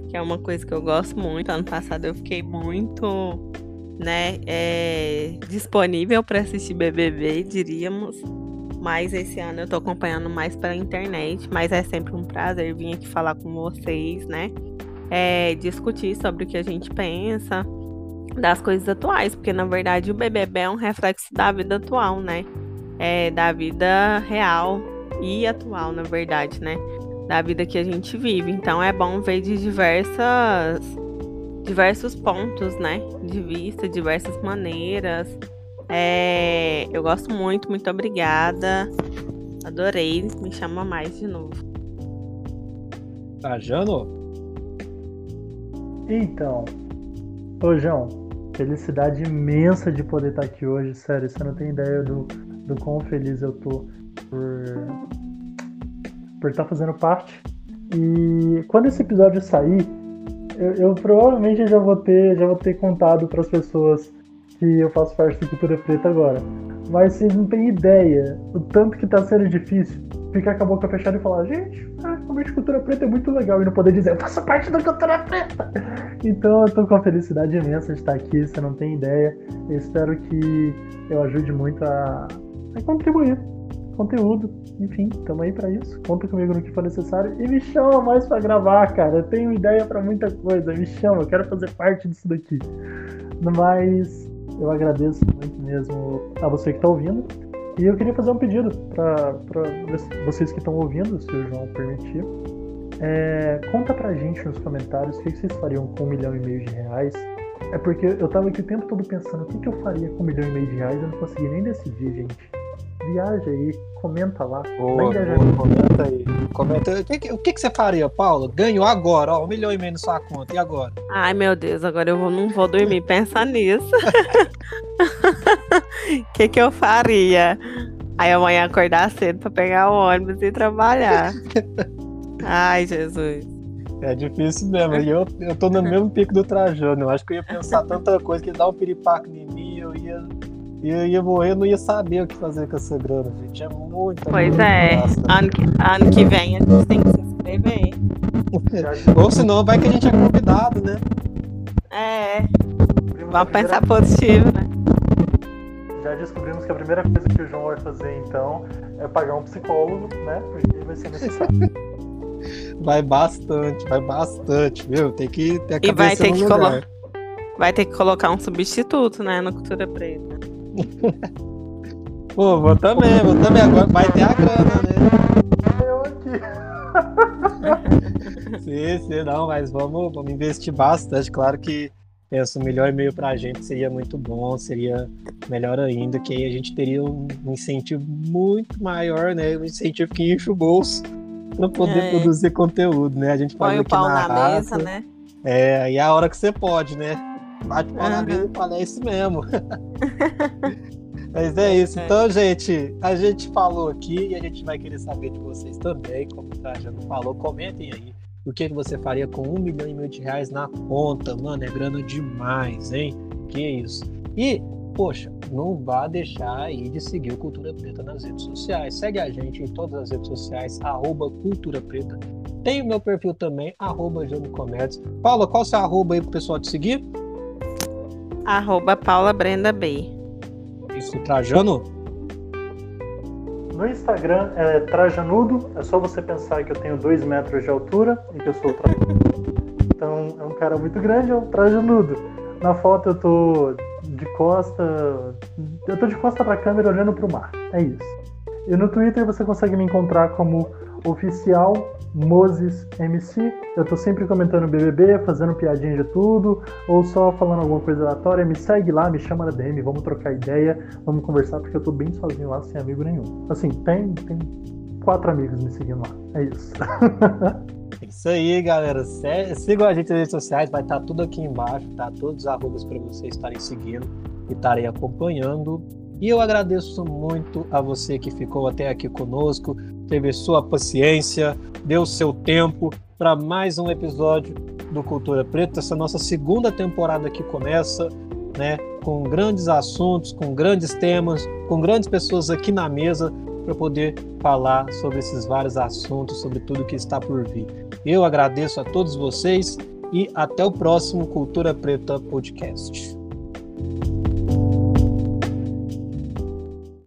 Que é uma coisa que eu gosto muito. Ano passado eu fiquei muito, né, é, disponível para assistir BBB, diríamos. Mas esse ano eu tô acompanhando mais pela internet, mas é sempre um prazer vir aqui falar com vocês, né? É, discutir sobre o que a gente pensa das coisas atuais, porque na verdade o BBB é um reflexo da vida atual, né? É, da vida real e atual, na verdade, né? Da vida que a gente vive. Então é bom ver de diversas diversos pontos, né? De vista, diversas maneiras. É, eu gosto muito, muito obrigada. Adorei. Me chama mais de novo. Tá, Jano? Então, ô João, felicidade imensa de poder estar aqui hoje. Sério, você não tem ideia do, do quão feliz eu tô por, por estar fazendo parte. E quando esse episódio sair, eu, eu provavelmente já vou ter, já vou ter contado para as pessoas que eu faço parte da cultura preta agora. Mas vocês não têm ideia o tanto que tá sendo difícil ficar com a boca fechada e falar, gente, realmente cultura preta é muito legal e não poder dizer, eu faço parte da cultura preta. Então eu tô com uma felicidade imensa de estar aqui, você não tem ideia. Eu espero que eu ajude muito a, a contribuir conteúdo. Enfim, tamo aí para isso. Conta comigo no que for necessário e me chama mais para gravar, cara. Eu tenho ideia para muita coisa. Me chama, eu quero fazer parte disso daqui. Mas eu agradeço muito mesmo a você que está ouvindo. E eu queria fazer um pedido para vocês que estão ouvindo, se o João permitir. É, conta pra gente nos comentários o que vocês fariam com um milhão e meio de reais. É porque eu tava aqui o tempo todo pensando o que, que eu faria com um milhão e meio de reais, eu não consegui nem decidir, gente viaja aí, comenta lá. Boa, boa, comenta aí. Comenta. O que, o que, que você faria, Paulo? Ganhou agora, ó, um milhão e meio na sua conta. E agora? Ai, meu Deus, agora eu não vou dormir. Pensa nisso. O que, que eu faria? Aí amanhã acordar cedo pra pegar o ônibus e trabalhar. Ai, Jesus. É difícil mesmo. E eu, eu tô no mesmo pico do Trajano. Eu acho que eu ia pensar tanta coisa que dá um piripaco em mim, eu ia e eu ia morrer, eu não ia saber o que fazer com essa grana, gente. É muito. Pois é. Ano que, ano que vem a gente tem que se inscrever. Ou senão vai que a gente é convidado, né? É. Vamos pensar positivo, né? Já descobrimos que a primeira coisa que o João vai fazer, então, é pagar um psicólogo, né? Porque vai ser necessário. Vai bastante, vai bastante, viu? Tem que ter a cabeça E vai ter que colocar. Vai ter que colocar um substituto, né, na cultura preta. Pô, vou também, vou também. Agora vai ter a grana, né? Eu aqui. sim, sim, não, mas vamos, vamos investir bastante. Claro que penso um milhão e meio pra gente seria muito bom, seria melhor ainda, que aí a gente teria um incentivo muito maior, né? Um incentivo que enche o bolso para poder é. produzir conteúdo, né? A gente põe o pau na, na mesa, né? É, e é a hora que você pode, né? Bate pau uhum. na mesa e fala, é isso mesmo. Mas é isso. Então, gente, a gente falou aqui e a gente vai querer saber de vocês também, como o Trajano falou. Comentem aí o que você faria com um milhão e meio de reais na conta. Mano, é grana demais, hein? Que isso. E, poxa, não vá deixar aí de seguir o Cultura Preta nas redes sociais. Segue a gente em todas as redes sociais, arroba Cultura Preta. Tem o meu perfil também, arroba Comércio. Paula, qual é o seu arroba aí pro pessoal te seguir? Arroba Paula Brenda B. Isso, Trajano? No Instagram é Trajanudo, é só você pensar que eu tenho 2 metros de altura e que eu sou trajanudo. Então é um cara muito grande, é um Trajanudo. Na foto eu tô de costa. Eu tô de costa pra câmera olhando pro mar. É isso. E no Twitter você consegue me encontrar como oficial Moses MC. Eu tô sempre comentando BBB, fazendo piadinha de tudo, ou só falando alguma coisa aleatória. Me segue lá, me chama na DM, vamos trocar ideia, vamos conversar, porque eu tô bem sozinho lá, sem amigo nenhum. Assim, tem, tem quatro amigos me seguindo lá. É isso. É isso aí, galera. Sigam a gente nas redes sociais, vai estar tá tudo aqui embaixo, tá? Todos os arrobas para vocês estarem seguindo e estarem acompanhando. E eu agradeço muito a você que ficou até aqui conosco, teve sua paciência, deu seu tempo para mais um episódio do Cultura Preta, essa nossa segunda temporada que começa, né, com grandes assuntos, com grandes temas, com grandes pessoas aqui na mesa para poder falar sobre esses vários assuntos, sobre tudo que está por vir. Eu agradeço a todos vocês e até o próximo Cultura Preta Podcast.